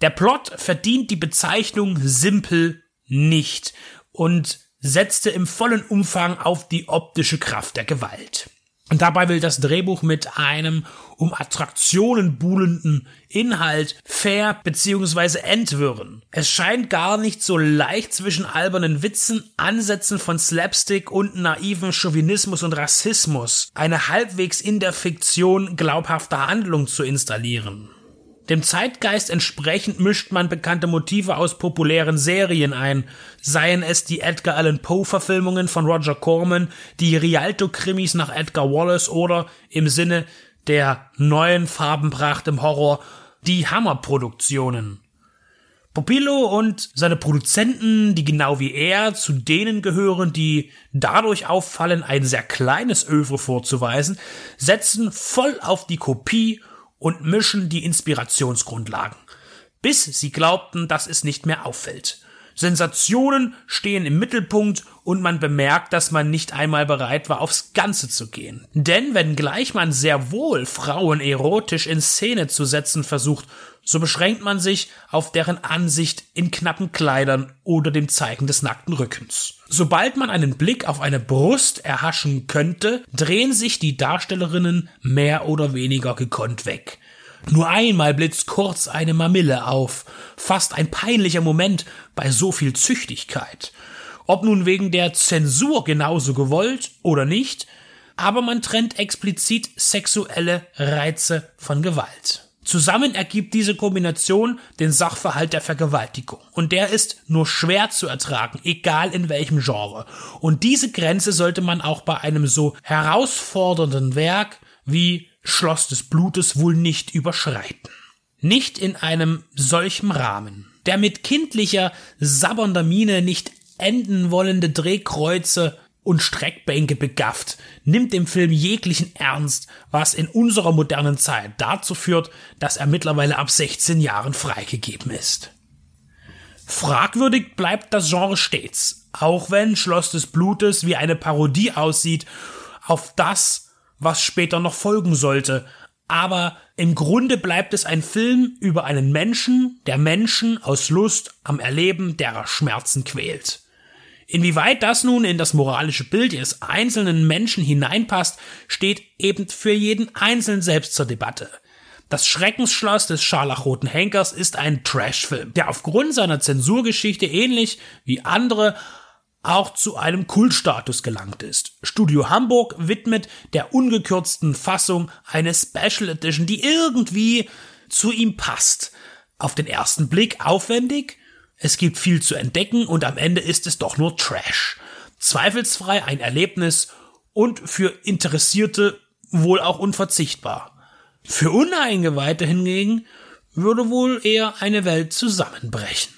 Der Plot verdient die Bezeichnung simpel nicht und setzte im vollen Umfang auf die optische Kraft der Gewalt. Und dabei will das Drehbuch mit einem um Attraktionen buhlenden Inhalt fair bzw. entwirren. Es scheint gar nicht so leicht zwischen albernen Witzen, Ansätzen von Slapstick und naiven Chauvinismus und Rassismus eine halbwegs in der Fiktion glaubhafte Handlung zu installieren. Dem Zeitgeist entsprechend mischt man bekannte Motive aus populären Serien ein, seien es die Edgar Allan Poe Verfilmungen von Roger Corman, die Rialto-Krimis nach Edgar Wallace oder im Sinne der neuen Farbenpracht im Horror die Hammer-Produktionen. Popillo und seine Produzenten, die genau wie er zu denen gehören, die dadurch auffallen, ein sehr kleines Övre vorzuweisen, setzen voll auf die Kopie und mischen die Inspirationsgrundlagen, bis sie glaubten, dass es nicht mehr auffällt. Sensationen stehen im Mittelpunkt und man bemerkt, dass man nicht einmal bereit war, aufs Ganze zu gehen. Denn wenngleich man sehr wohl Frauen erotisch in Szene zu setzen versucht, so beschränkt man sich auf deren Ansicht in knappen Kleidern oder dem Zeigen des nackten Rückens. Sobald man einen Blick auf eine Brust erhaschen könnte, drehen sich die Darstellerinnen mehr oder weniger gekonnt weg. Nur einmal blitzt kurz eine Mamille auf, fast ein peinlicher Moment bei so viel Züchtigkeit. Ob nun wegen der Zensur genauso gewollt oder nicht, aber man trennt explizit sexuelle Reize von Gewalt. Zusammen ergibt diese Kombination den Sachverhalt der Vergewaltigung. Und der ist nur schwer zu ertragen, egal in welchem Genre. Und diese Grenze sollte man auch bei einem so herausfordernden Werk wie Schloss des Blutes wohl nicht überschreiten. Nicht in einem solchen Rahmen. Der mit kindlicher, sabbernder Miene nicht enden wollende Drehkreuze und Streckbänke begafft, nimmt dem Film jeglichen Ernst, was in unserer modernen Zeit dazu führt, dass er mittlerweile ab 16 Jahren freigegeben ist. Fragwürdig bleibt das Genre stets, auch wenn Schloss des Blutes wie eine Parodie aussieht auf das, was später noch folgen sollte, aber im Grunde bleibt es ein Film über einen Menschen, der Menschen aus Lust am Erleben derer Schmerzen quält. Inwieweit das nun in das moralische Bild des einzelnen Menschen hineinpasst, steht eben für jeden Einzelnen selbst zur Debatte. Das Schreckensschloss des scharlachroten Henkers ist ein Trashfilm, der aufgrund seiner Zensurgeschichte ähnlich wie andere auch zu einem Kultstatus gelangt ist. Studio Hamburg widmet der ungekürzten Fassung eine Special Edition, die irgendwie zu ihm passt. Auf den ersten Blick aufwendig, es gibt viel zu entdecken und am Ende ist es doch nur Trash. Zweifelsfrei ein Erlebnis und für Interessierte wohl auch unverzichtbar. Für Uneingeweihte hingegen würde wohl eher eine Welt zusammenbrechen.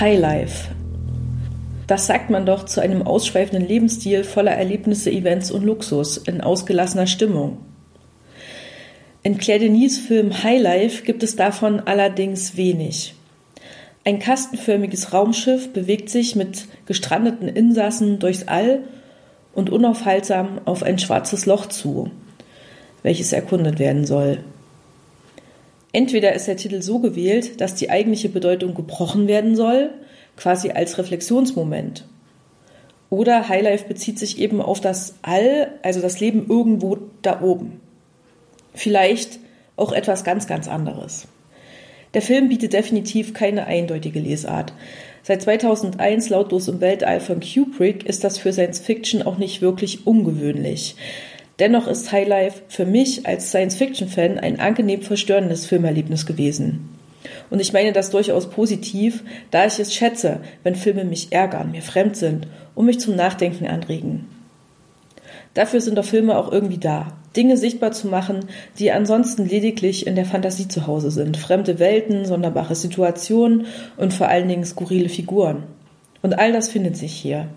Highlife. Das sagt man doch zu einem ausschweifenden Lebensstil voller Erlebnisse, Events und Luxus in ausgelassener Stimmung. In Claire Denis Film Highlife gibt es davon allerdings wenig. Ein kastenförmiges Raumschiff bewegt sich mit gestrandeten Insassen durchs All und unaufhaltsam auf ein schwarzes Loch zu, welches erkundet werden soll. Entweder ist der Titel so gewählt, dass die eigentliche Bedeutung gebrochen werden soll, quasi als Reflexionsmoment. Oder Highlife bezieht sich eben auf das All, also das Leben irgendwo da oben. Vielleicht auch etwas ganz, ganz anderes. Der Film bietet definitiv keine eindeutige Lesart. Seit 2001 Lautlos im Weltall von Kubrick ist das für Science Fiction auch nicht wirklich ungewöhnlich. Dennoch ist Highlife für mich als Science-Fiction-Fan ein angenehm verstörendes Filmerlebnis gewesen. Und ich meine das durchaus positiv, da ich es schätze, wenn Filme mich ärgern, mir fremd sind und mich zum Nachdenken anregen. Dafür sind doch Filme auch irgendwie da. Dinge sichtbar zu machen, die ansonsten lediglich in der Fantasie zu Hause sind. Fremde Welten, sonderbare Situationen und vor allen Dingen skurrile Figuren. Und all das findet sich hier.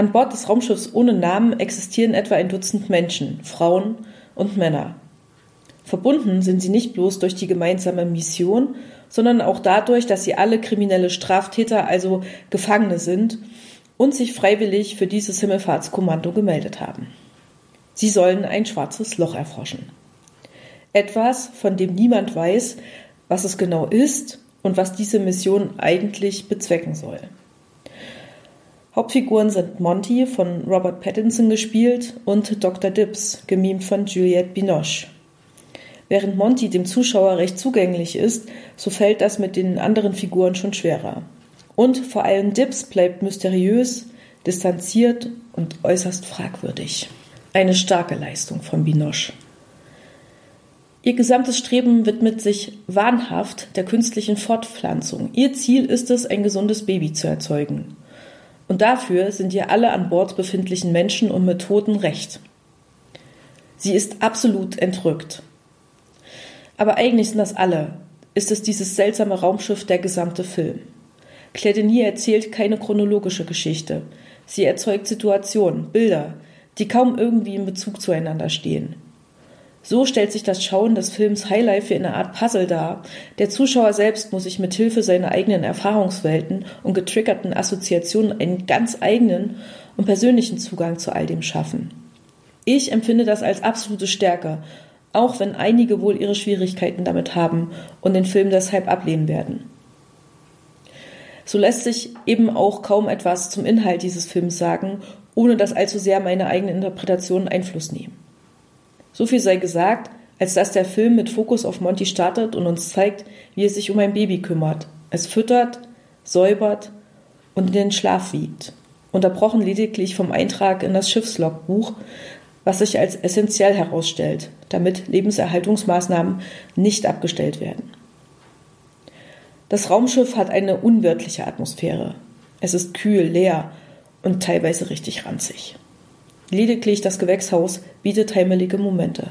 An Bord des Raumschiffs ohne Namen existieren etwa ein Dutzend Menschen, Frauen und Männer. Verbunden sind sie nicht bloß durch die gemeinsame Mission, sondern auch dadurch, dass sie alle kriminelle Straftäter, also Gefangene sind und sich freiwillig für dieses Himmelfahrtskommando gemeldet haben. Sie sollen ein schwarzes Loch erforschen. Etwas, von dem niemand weiß, was es genau ist und was diese Mission eigentlich bezwecken soll. Hauptfiguren sind Monty von Robert Pattinson gespielt und Dr. Dibbs, gemimt von Juliette Binoche. Während Monty dem Zuschauer recht zugänglich ist, so fällt das mit den anderen Figuren schon schwerer. Und vor allem Dibbs bleibt mysteriös, distanziert und äußerst fragwürdig. Eine starke Leistung von Binoche. Ihr gesamtes Streben widmet sich wahnhaft der künstlichen Fortpflanzung. Ihr Ziel ist es, ein gesundes Baby zu erzeugen. Und dafür sind ihr alle an Bord befindlichen Menschen und Methoden recht. Sie ist absolut entrückt. Aber eigentlich sind das alle. Ist es dieses seltsame Raumschiff der gesamte Film. Claire Denis erzählt keine chronologische Geschichte. Sie erzeugt Situationen, Bilder, die kaum irgendwie in Bezug zueinander stehen. So stellt sich das Schauen des Films Highlife wie eine Art Puzzle dar. Der Zuschauer selbst muss sich mit Hilfe seiner eigenen Erfahrungswelten und getriggerten Assoziationen einen ganz eigenen und persönlichen Zugang zu all dem schaffen. Ich empfinde das als absolute Stärke, auch wenn einige wohl ihre Schwierigkeiten damit haben und den Film deshalb ablehnen werden. So lässt sich eben auch kaum etwas zum Inhalt dieses Films sagen, ohne dass allzu sehr meine eigene Interpretation Einfluss nehmen. So viel sei gesagt, als dass der Film mit Fokus auf Monty startet und uns zeigt, wie er sich um ein Baby kümmert, es füttert, säubert und in den Schlaf wiegt. Unterbrochen lediglich vom Eintrag in das Schiffslogbuch, was sich als essentiell herausstellt, damit Lebenserhaltungsmaßnahmen nicht abgestellt werden. Das Raumschiff hat eine unwirtliche Atmosphäre. Es ist kühl, leer und teilweise richtig ranzig. Lediglich das Gewächshaus bietet heimelige Momente.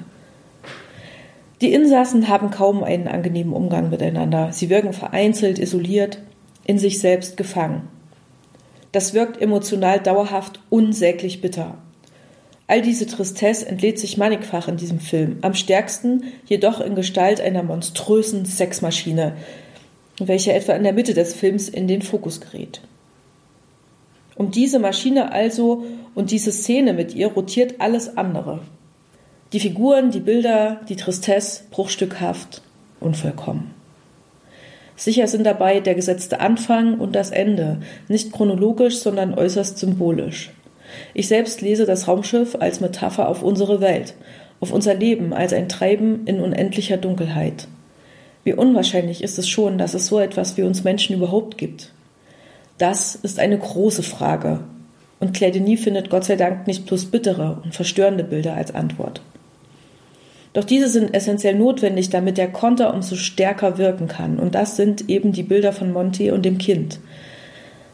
Die Insassen haben kaum einen angenehmen Umgang miteinander. Sie wirken vereinzelt, isoliert, in sich selbst gefangen. Das wirkt emotional dauerhaft unsäglich bitter. All diese Tristesse entlädt sich mannigfach in diesem Film, am stärksten jedoch in Gestalt einer monströsen Sexmaschine, welche etwa in der Mitte des Films in den Fokus gerät. Um diese Maschine also und diese Szene mit ihr rotiert alles andere. Die Figuren, die Bilder, die Tristesse, bruchstückhaft, unvollkommen. Sicher sind dabei der gesetzte Anfang und das Ende, nicht chronologisch, sondern äußerst symbolisch. Ich selbst lese das Raumschiff als Metapher auf unsere Welt, auf unser Leben als ein Treiben in unendlicher Dunkelheit. Wie unwahrscheinlich ist es schon, dass es so etwas wie uns Menschen überhaupt gibt? Das ist eine große Frage. Und Claire Denis findet Gott sei Dank nicht bloß bittere und verstörende Bilder als Antwort. Doch diese sind essentiell notwendig, damit der Konter umso stärker wirken kann. Und das sind eben die Bilder von Monty und dem Kind.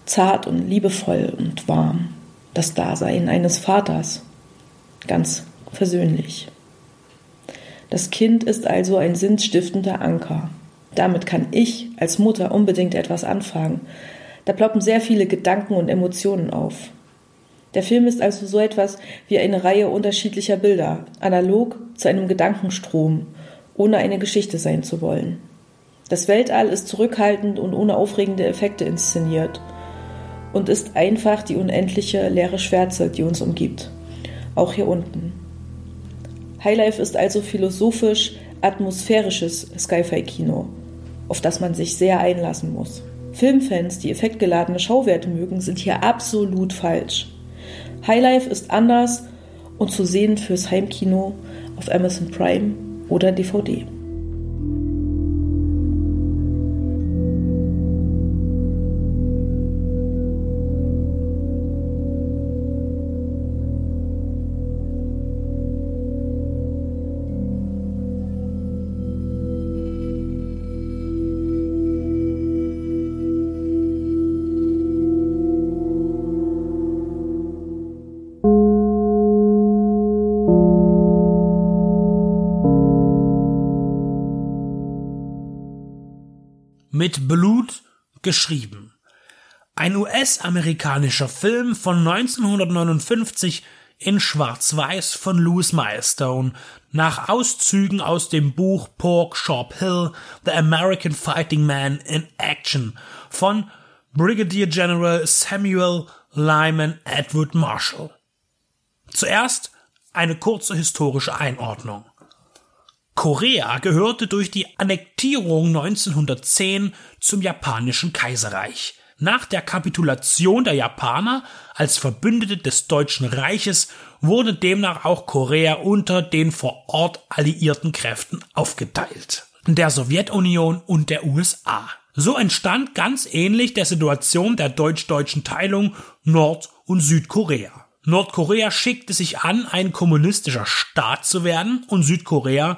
Zart und liebevoll und warm. Das Dasein eines Vaters. Ganz versöhnlich. Das Kind ist also ein sinnstiftender Anker. Damit kann ich als Mutter unbedingt etwas anfangen. Da ploppen sehr viele Gedanken und Emotionen auf. Der Film ist also so etwas wie eine Reihe unterschiedlicher Bilder, analog zu einem Gedankenstrom, ohne eine Geschichte sein zu wollen. Das Weltall ist zurückhaltend und ohne aufregende Effekte inszeniert und ist einfach die unendliche leere Schwärze, die uns umgibt. Auch hier unten. Highlife ist also philosophisch, atmosphärisches Sci-Fi-Kino, auf das man sich sehr einlassen muss. Filmfans, die effektgeladene Schauwerte mögen, sind hier absolut falsch. Highlife ist anders und zu sehen fürs Heimkino auf Amazon Prime oder DVD. Mit Blut geschrieben. Ein US-amerikanischer Film von 1959 in Schwarz-Weiß von Louis Milestone nach Auszügen aus dem Buch Pork Shop Hill The American Fighting Man in Action von Brigadier General Samuel Lyman Edward Marshall. Zuerst eine kurze historische Einordnung. Korea gehörte durch die Annektierung 1910 zum japanischen Kaiserreich. Nach der Kapitulation der Japaner als Verbündete des Deutschen Reiches wurde demnach auch Korea unter den vor Ort alliierten Kräften aufgeteilt. Der Sowjetunion und der USA. So entstand ganz ähnlich der Situation der deutsch-deutschen Teilung Nord- und Südkorea. Nordkorea schickte sich an, ein kommunistischer Staat zu werden und Südkorea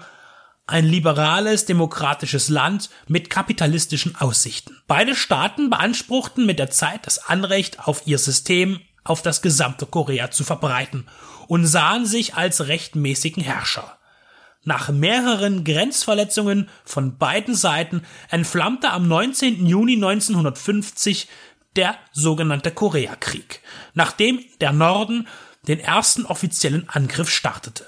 ein liberales, demokratisches Land mit kapitalistischen Aussichten. Beide Staaten beanspruchten mit der Zeit das Anrecht auf ihr System auf das gesamte Korea zu verbreiten und sahen sich als rechtmäßigen Herrscher. Nach mehreren Grenzverletzungen von beiden Seiten entflammte am 19. Juni 1950 der sogenannte Koreakrieg, nachdem der Norden den ersten offiziellen Angriff startete.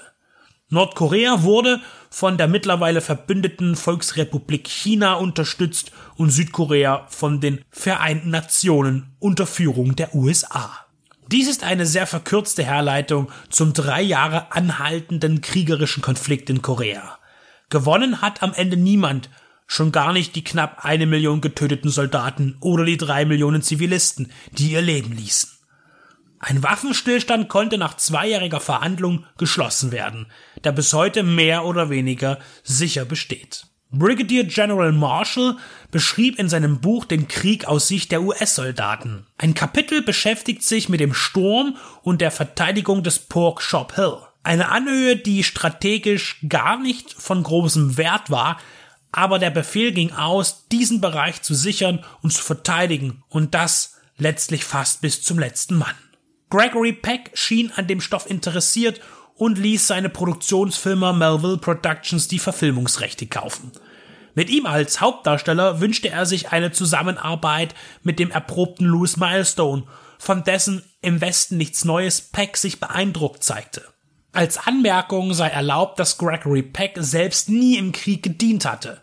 Nordkorea wurde von der mittlerweile verbündeten Volksrepublik China unterstützt und Südkorea von den Vereinten Nationen unter Führung der USA. Dies ist eine sehr verkürzte Herleitung zum drei Jahre anhaltenden kriegerischen Konflikt in Korea. Gewonnen hat am Ende niemand, schon gar nicht die knapp eine Million getöteten Soldaten oder die drei Millionen Zivilisten, die ihr Leben ließen. Ein Waffenstillstand konnte nach zweijähriger Verhandlung geschlossen werden, der bis heute mehr oder weniger sicher besteht. Brigadier General Marshall beschrieb in seinem Buch den Krieg aus Sicht der US-Soldaten. Ein Kapitel beschäftigt sich mit dem Sturm und der Verteidigung des Pork Shop Hill. Eine Anhöhe, die strategisch gar nicht von großem Wert war, aber der Befehl ging aus, diesen Bereich zu sichern und zu verteidigen und das letztlich fast bis zum letzten Mann. Gregory Peck schien an dem Stoff interessiert und ließ seine Produktionsfirma Melville Productions die Verfilmungsrechte kaufen. Mit ihm als Hauptdarsteller wünschte er sich eine Zusammenarbeit mit dem erprobten Louis Milestone, von dessen im Westen nichts Neues Peck sich beeindruckt zeigte. Als Anmerkung sei erlaubt, dass Gregory Peck selbst nie im Krieg gedient hatte.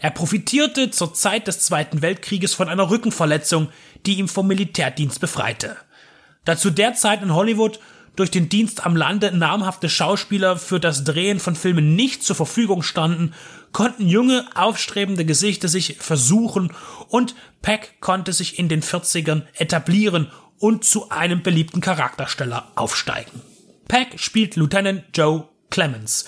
Er profitierte zur Zeit des Zweiten Weltkrieges von einer Rückenverletzung, die ihm vom Militärdienst befreite. Da zu der Zeit in Hollywood durch den Dienst am Lande namhafte Schauspieler für das Drehen von Filmen nicht zur Verfügung standen, konnten junge, aufstrebende Gesichter sich versuchen und Peck konnte sich in den 40ern etablieren und zu einem beliebten Charaktersteller aufsteigen. Peck spielt Lieutenant Joe Clemens,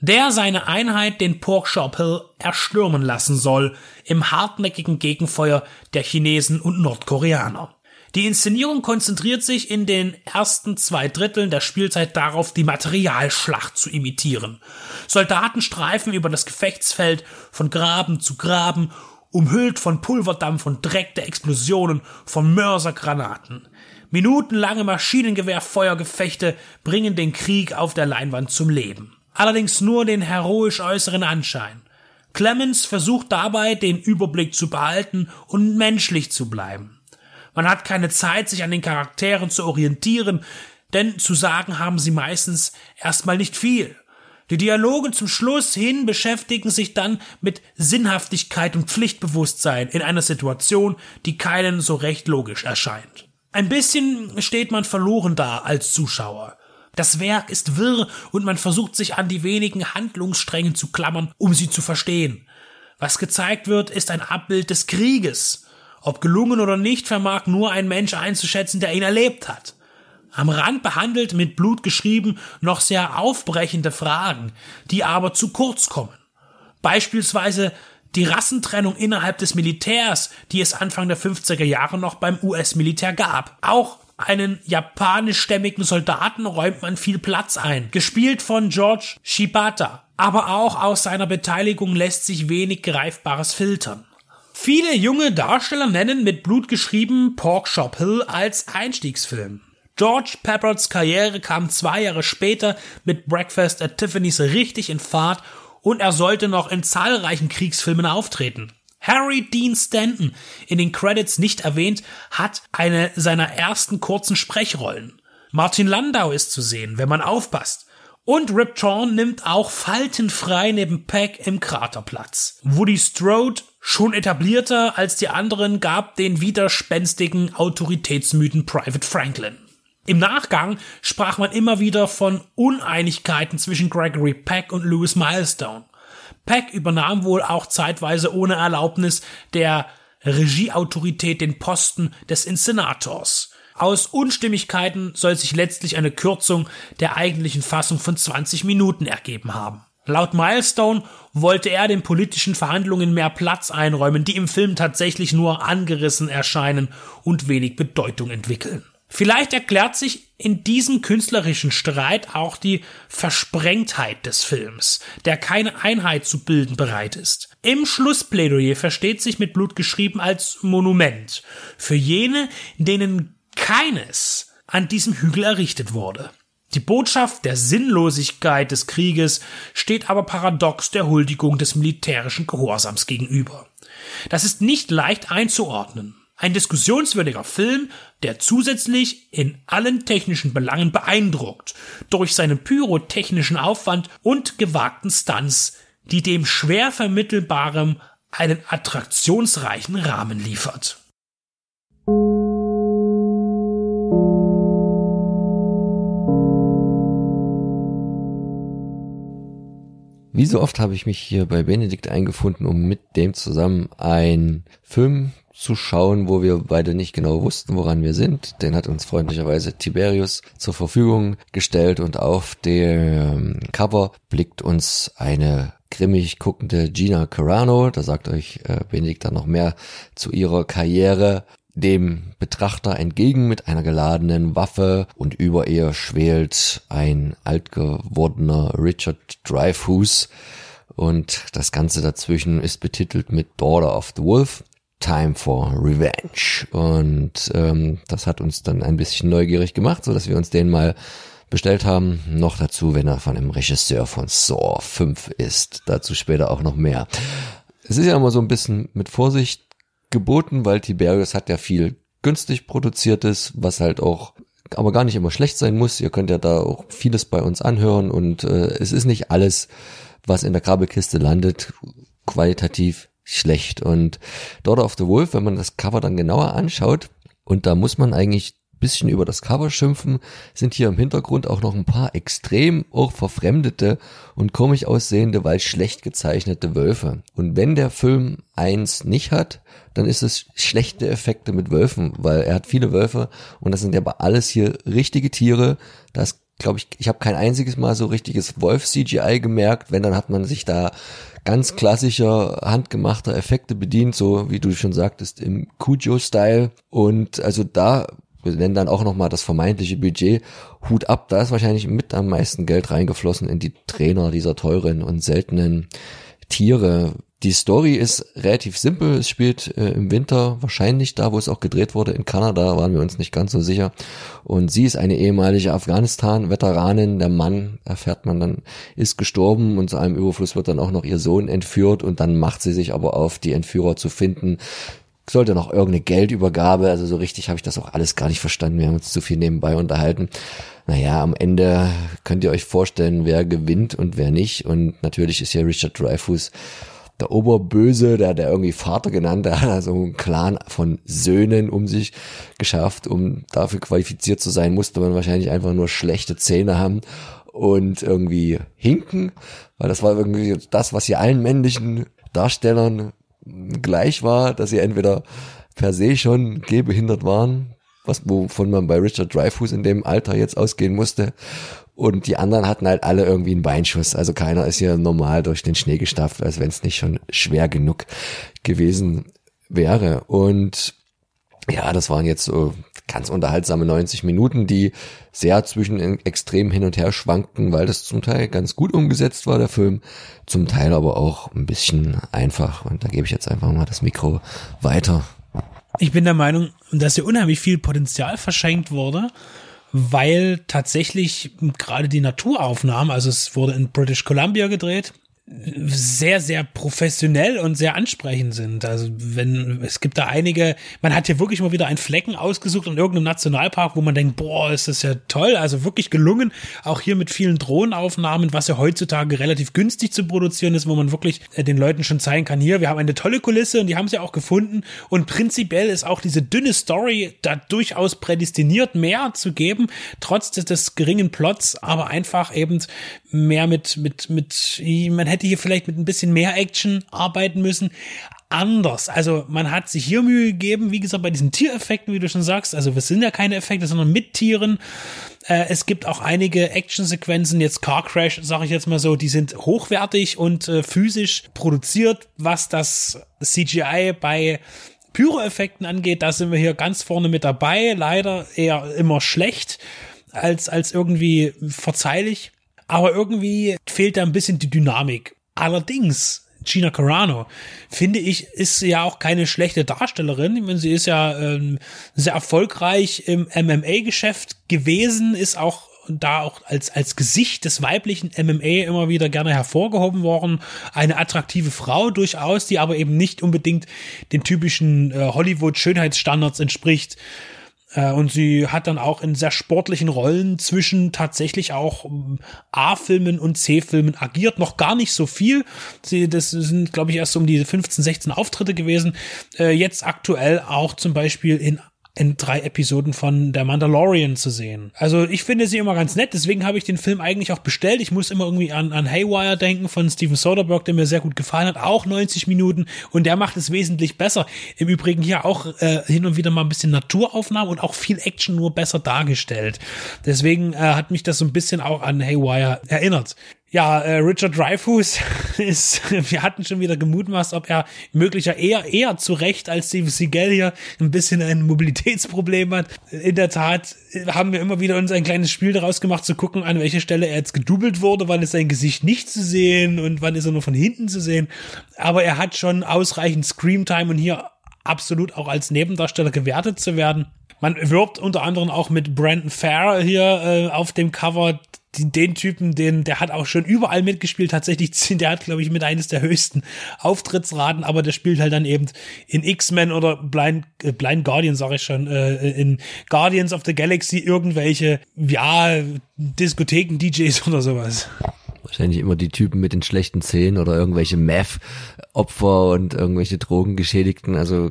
der seine Einheit den Porkshop Hill erstürmen lassen soll im hartnäckigen Gegenfeuer der Chinesen und Nordkoreaner. Die Inszenierung konzentriert sich in den ersten zwei Dritteln der Spielzeit darauf, die Materialschlacht zu imitieren. Soldaten streifen über das Gefechtsfeld von Graben zu Graben, umhüllt von Pulverdampf und Dreck der Explosionen von Mörsergranaten. Minutenlange Maschinengewehrfeuergefechte bringen den Krieg auf der Leinwand zum Leben. Allerdings nur den heroisch äußeren Anschein. Clemens versucht dabei, den Überblick zu behalten und menschlich zu bleiben. Man hat keine Zeit, sich an den Charakteren zu orientieren, denn zu sagen haben sie meistens erstmal nicht viel. Die Dialoge zum Schluss hin beschäftigen sich dann mit Sinnhaftigkeit und Pflichtbewusstsein in einer Situation, die keinen so recht logisch erscheint. Ein bisschen steht man verloren da als Zuschauer. Das Werk ist wirr und man versucht sich an die wenigen Handlungsstränge zu klammern, um sie zu verstehen. Was gezeigt wird, ist ein Abbild des Krieges. Ob gelungen oder nicht, vermag nur ein Mensch einzuschätzen, der ihn erlebt hat. Am Rand behandelt, mit Blut geschrieben, noch sehr aufbrechende Fragen, die aber zu kurz kommen. Beispielsweise die Rassentrennung innerhalb des Militärs, die es Anfang der 50er Jahre noch beim US-Militär gab. Auch einen japanischstämmigen Soldaten räumt man viel Platz ein, gespielt von George Shibata. Aber auch aus seiner Beteiligung lässt sich wenig Greifbares filtern. Viele junge Darsteller nennen mit Blut geschrieben Pork Shop Hill als Einstiegsfilm. George Pepperds Karriere kam zwei Jahre später mit Breakfast at Tiffany's richtig in Fahrt und er sollte noch in zahlreichen Kriegsfilmen auftreten. Harry Dean Stanton, in den Credits nicht erwähnt, hat eine seiner ersten kurzen Sprechrollen. Martin Landau ist zu sehen, wenn man aufpasst. Und Rip Torn nimmt auch faltenfrei neben Peck im Krater Platz. Woody Strode, schon etablierter als die anderen, gab den widerspenstigen Autoritätsmythen Private Franklin. Im Nachgang sprach man immer wieder von Uneinigkeiten zwischen Gregory Peck und Louis Milestone. Peck übernahm wohl auch zeitweise ohne Erlaubnis der Regieautorität den Posten des Inszenators. Aus Unstimmigkeiten soll sich letztlich eine Kürzung der eigentlichen Fassung von 20 Minuten ergeben haben. Laut Milestone wollte er den politischen Verhandlungen mehr Platz einräumen, die im Film tatsächlich nur angerissen erscheinen und wenig Bedeutung entwickeln. Vielleicht erklärt sich in diesem künstlerischen Streit auch die Versprengtheit des Films, der keine Einheit zu bilden bereit ist. Im Schlussplädoyer versteht sich mit Blut geschrieben als Monument für jene, denen keines an diesem Hügel errichtet wurde. Die Botschaft der Sinnlosigkeit des Krieges steht aber paradox der Huldigung des militärischen Gehorsams gegenüber. Das ist nicht leicht einzuordnen. Ein diskussionswürdiger Film, der zusätzlich in allen technischen Belangen beeindruckt, durch seinen pyrotechnischen Aufwand und gewagten Stunts, die dem schwer vermittelbarem einen attraktionsreichen Rahmen liefert. Wie so oft habe ich mich hier bei Benedikt eingefunden, um mit dem zusammen einen Film zu schauen, wo wir beide nicht genau wussten, woran wir sind. Den hat uns freundlicherweise Tiberius zur Verfügung gestellt und auf dem Cover blickt uns eine grimmig guckende Gina Carano. Da sagt euch äh, Benedikt dann noch mehr zu ihrer Karriere dem Betrachter entgegen mit einer geladenen Waffe und über ihr schwelt ein altgewordener Richard Dreyfuss und das Ganze dazwischen ist betitelt mit Daughter of the Wolf. Time for Revenge. Und ähm, das hat uns dann ein bisschen neugierig gemacht, so dass wir uns den mal bestellt haben. Noch dazu, wenn er von dem Regisseur von Saw 5 ist. Dazu später auch noch mehr. Es ist ja immer so ein bisschen mit Vorsicht geboten, weil Tiberius hat ja viel günstig produziertes, was halt auch aber gar nicht immer schlecht sein muss. Ihr könnt ja da auch vieles bei uns anhören und äh, es ist nicht alles, was in der Krabbelkiste landet, qualitativ schlecht. Und Daughter of the Wolf, wenn man das Cover dann genauer anschaut, und da muss man eigentlich bisschen über das Cover schimpfen, sind hier im Hintergrund auch noch ein paar extrem auch verfremdete und komisch aussehende, weil schlecht gezeichnete Wölfe. Und wenn der Film eins nicht hat, dann ist es schlechte Effekte mit Wölfen, weil er hat viele Wölfe und das sind aber alles hier richtige Tiere. Das glaube ich, ich habe kein einziges Mal so richtiges Wolf-CGI gemerkt. Wenn, dann hat man sich da ganz klassischer, handgemachter Effekte bedient, so wie du schon sagtest, im Cujo-Style. Und also da, wir nennen dann auch nochmal das vermeintliche Budget, Hut ab, da ist wahrscheinlich mit am meisten Geld reingeflossen in die Trainer dieser teuren und seltenen Tiere. Die Story ist relativ simpel. Es spielt äh, im Winter, wahrscheinlich da, wo es auch gedreht wurde, in Kanada, waren wir uns nicht ganz so sicher. Und sie ist eine ehemalige Afghanistan-Veteranin. Der Mann, erfährt man dann, ist gestorben und zu einem Überfluss wird dann auch noch ihr Sohn entführt und dann macht sie sich aber auf, die Entführer zu finden. Sollte noch irgendeine Geldübergabe, also so richtig habe ich das auch alles gar nicht verstanden. Wir haben uns zu viel nebenbei unterhalten. Naja, am Ende könnt ihr euch vorstellen, wer gewinnt und wer nicht. Und natürlich ist ja Richard Dreyfuss der Oberböse, der hat er irgendwie Vater genannt, (laughs) der hat also einen Clan von Söhnen um sich geschafft, um dafür qualifiziert zu sein, musste man wahrscheinlich einfach nur schlechte Zähne haben und irgendwie hinken, weil das war irgendwie das, was hier allen männlichen Darstellern gleich war, dass sie entweder per se schon gehbehindert waren, was wovon man bei Richard Dreyfuss in dem Alter jetzt ausgehen musste, und die anderen hatten halt alle irgendwie einen Beinschuss. Also keiner ist hier normal durch den Schnee gestafft, als wenn es nicht schon schwer genug gewesen wäre. Und ja, das waren jetzt so ganz unterhaltsame 90 Minuten, die sehr zwischen extrem hin und her schwankten, weil das zum Teil ganz gut umgesetzt war, der Film, zum Teil aber auch ein bisschen einfach. Und da gebe ich jetzt einfach mal das Mikro weiter. Ich bin der Meinung, dass hier unheimlich viel Potenzial verschenkt wurde weil tatsächlich gerade die Naturaufnahmen, also es wurde in British Columbia gedreht, sehr, sehr professionell und sehr ansprechend sind. Also wenn, es gibt da einige, man hat hier wirklich mal wieder einen Flecken ausgesucht in irgendeinem Nationalpark, wo man denkt, boah, ist das ja toll, also wirklich gelungen. Auch hier mit vielen Drohnenaufnahmen, was ja heutzutage relativ günstig zu produzieren ist, wo man wirklich äh, den Leuten schon zeigen kann, hier, wir haben eine tolle Kulisse und die haben sie auch gefunden. Und prinzipiell ist auch diese dünne Story da durchaus prädestiniert, mehr zu geben, trotz des, des geringen Plots, aber einfach eben mehr mit, mit, mit, man hätte hätte hier vielleicht mit ein bisschen mehr Action arbeiten müssen. Anders. Also man hat sich hier Mühe gegeben, wie gesagt, bei diesen Tiereffekten, wie du schon sagst. Also es sind ja keine Effekte, sondern mit Tieren. Äh, es gibt auch einige Actionsequenzen, jetzt Car Crash, sage ich jetzt mal so, die sind hochwertig und äh, physisch produziert, was das CGI bei Pyro-Effekten angeht. Da sind wir hier ganz vorne mit dabei. Leider eher immer schlecht als, als irgendwie verzeihlich aber irgendwie fehlt da ein bisschen die Dynamik. Allerdings, Gina Carano, finde ich, ist ja auch keine schlechte Darstellerin. Ich meine, sie ist ja ähm, sehr erfolgreich im MMA-Geschäft gewesen, ist auch da auch als, als Gesicht des weiblichen MMA immer wieder gerne hervorgehoben worden. Eine attraktive Frau durchaus, die aber eben nicht unbedingt den typischen äh, Hollywood-Schönheitsstandards entspricht. Äh, und sie hat dann auch in sehr sportlichen Rollen zwischen tatsächlich auch ähm, A-Filmen und C-Filmen agiert. Noch gar nicht so viel. Sie, das sind, glaube ich, erst um die 15, 16 Auftritte gewesen. Äh, jetzt aktuell auch zum Beispiel in in drei Episoden von Der Mandalorian zu sehen. Also ich finde sie immer ganz nett, deswegen habe ich den Film eigentlich auch bestellt. Ich muss immer irgendwie an, an Haywire denken von Steven Soderbergh, der mir sehr gut gefallen hat, auch 90 Minuten und der macht es wesentlich besser. Im Übrigen hier auch äh, hin und wieder mal ein bisschen Naturaufnahmen und auch viel Action nur besser dargestellt. Deswegen äh, hat mich das so ein bisschen auch an Haywire erinnert. Ja, äh, Richard Dreyfuss (laughs) ist, wir hatten schon wieder gemutmaßt, ob er möglicher eher, eher zu Recht als Steve Seagal hier ein bisschen ein Mobilitätsproblem hat. In der Tat haben wir immer wieder uns ein kleines Spiel daraus gemacht, zu gucken, an welcher Stelle er jetzt gedoubelt wurde, wann ist sein Gesicht nicht zu sehen und wann ist er nur von hinten zu sehen. Aber er hat schon ausreichend Screamtime und hier absolut auch als Nebendarsteller gewertet zu werden. Man wirbt unter anderem auch mit Brandon Farr hier äh, auf dem Cover, den, den Typen, den, der hat auch schon überall mitgespielt, tatsächlich, (laughs) der hat, glaube ich, mit eines der höchsten Auftrittsraten, aber der spielt halt dann eben in X-Men oder Blind, äh, Blind Guardian, sage ich schon, äh, in Guardians of the Galaxy irgendwelche, ja, Diskotheken-DJs (laughs) oder sowas. Wahrscheinlich immer die Typen mit den schlechten Zähnen oder irgendwelche Meth-Opfer und irgendwelche Drogengeschädigten. Also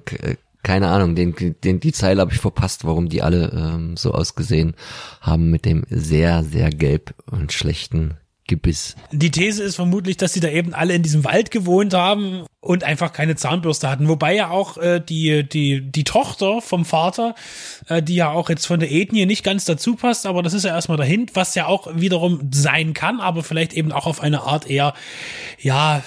keine Ahnung, den, den, die Zeile habe ich verpasst, warum die alle ähm, so ausgesehen haben mit dem sehr, sehr gelb und schlechten Gebiss. Die These ist vermutlich, dass sie da eben alle in diesem Wald gewohnt haben und einfach keine Zahnbürste hatten. Wobei ja auch äh, die, die, die Tochter vom Vater, äh, die ja auch jetzt von der Ethnie nicht ganz dazu passt, aber das ist ja erstmal dahin, was ja auch wiederum sein kann, aber vielleicht eben auch auf eine Art eher, ja,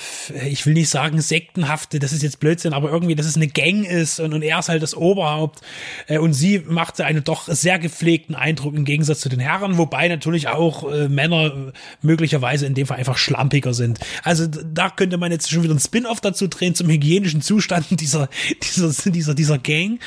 ich will nicht sagen sektenhafte, das ist jetzt Blödsinn, aber irgendwie, dass es eine Gang ist und, und er ist halt das Oberhaupt äh, und sie machte einen doch sehr gepflegten Eindruck im Gegensatz zu den Herren, wobei natürlich auch äh, Männer möglicherweise in dem Fall einfach schlampiger sind. Also da könnte man jetzt schon wieder ein Spin-off dazu drehen zum hygienischen Zustand dieser, (laughs) dieser, dieser, dieser Gang.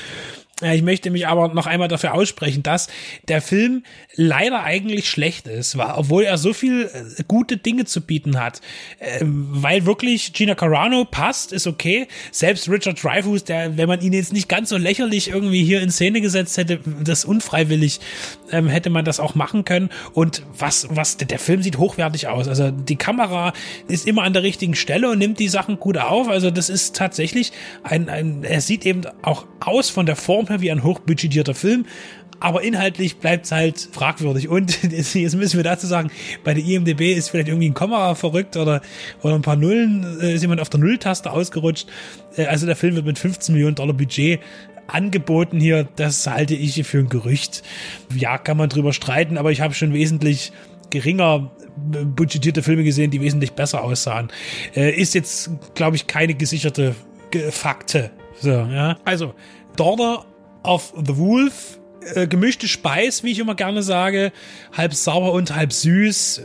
Ich möchte mich aber noch einmal dafür aussprechen, dass der Film leider eigentlich schlecht ist, obwohl er so viel äh, gute Dinge zu bieten hat. Ähm, weil wirklich Gina Carano passt, ist okay. Selbst Richard Dreyfuss, der, wenn man ihn jetzt nicht ganz so lächerlich irgendwie hier in Szene gesetzt hätte, das unfreiwillig, ähm, hätte man das auch machen können. Und was, was, der Film sieht hochwertig aus. Also die Kamera ist immer an der richtigen Stelle und nimmt die Sachen gut auf. Also das ist tatsächlich ein, ein er sieht eben auch aus von der Form her wie ein hochbudgetierter Film, aber inhaltlich bleibt es halt fragwürdig. Und (laughs) jetzt müssen wir dazu sagen, bei der IMDB ist vielleicht irgendwie ein Komma verrückt oder, oder ein paar Nullen, äh, ist jemand auf der Nulltaste ausgerutscht. Äh, also der Film wird mit 15 Millionen Dollar Budget angeboten hier. Das halte ich für ein Gerücht. Ja, kann man drüber streiten, aber ich habe schon wesentlich geringer äh, budgetierte Filme gesehen, die wesentlich besser aussahen. Ist jetzt, glaube ich, keine gesicherte Fakte. So, ja. Also, Daughter of the Wolf äh, gemischte Speis, wie ich immer gerne sage, halb sauer und halb süß. Äh,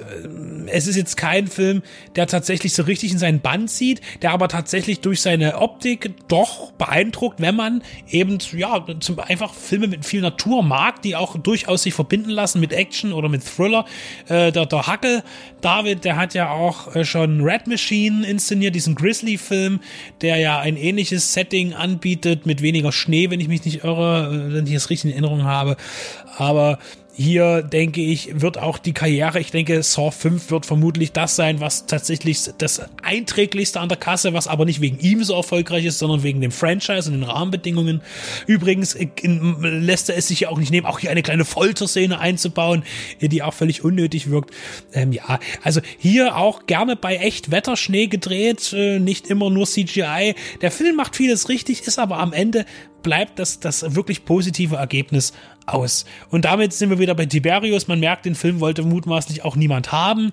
es ist jetzt kein Film, der tatsächlich so richtig in seinen Band zieht, der aber tatsächlich durch seine Optik doch beeindruckt, wenn man eben ja zum, einfach Filme mit viel Natur mag, die auch durchaus sich verbinden lassen mit Action oder mit Thriller. Äh, der, der Hackel David, der hat ja auch äh, schon Red Machine inszeniert, diesen Grizzly-Film, der ja ein ähnliches Setting anbietet mit weniger Schnee, wenn ich mich nicht irre, äh, wenn ich es richtig in Erinnerung habe habe. Aber hier denke ich, wird auch die Karriere, ich denke, Saw 5 wird vermutlich das sein, was tatsächlich das einträglichste an der Kasse, was aber nicht wegen ihm so erfolgreich ist, sondern wegen dem Franchise und den Rahmenbedingungen. Übrigens in, lässt er es sich ja auch nicht nehmen, auch hier eine kleine Folterszene einzubauen, die auch völlig unnötig wirkt. Ähm, ja, also hier auch gerne bei echt Wetterschnee gedreht, äh, nicht immer nur CGI. Der Film macht vieles richtig, ist aber am Ende bleibt das, das wirklich positive Ergebnis aus. Und damit sind wir wieder bei Tiberius. Man merkt, den Film wollte mutmaßlich auch niemand haben.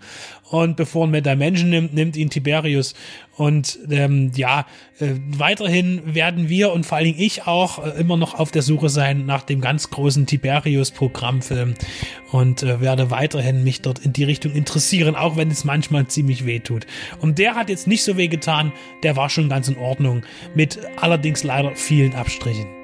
Und bevor man da Menschen nimmt, nimmt ihn Tiberius. Und ähm, ja, äh, weiterhin werden wir und vor allen Dingen ich auch äh, immer noch auf der Suche sein nach dem ganz großen Tiberius-Programmfilm und äh, werde weiterhin mich dort in die Richtung interessieren, auch wenn es manchmal ziemlich weh tut. Und der hat jetzt nicht so weh getan, der war schon ganz in Ordnung, mit allerdings leider vielen Abstrichen.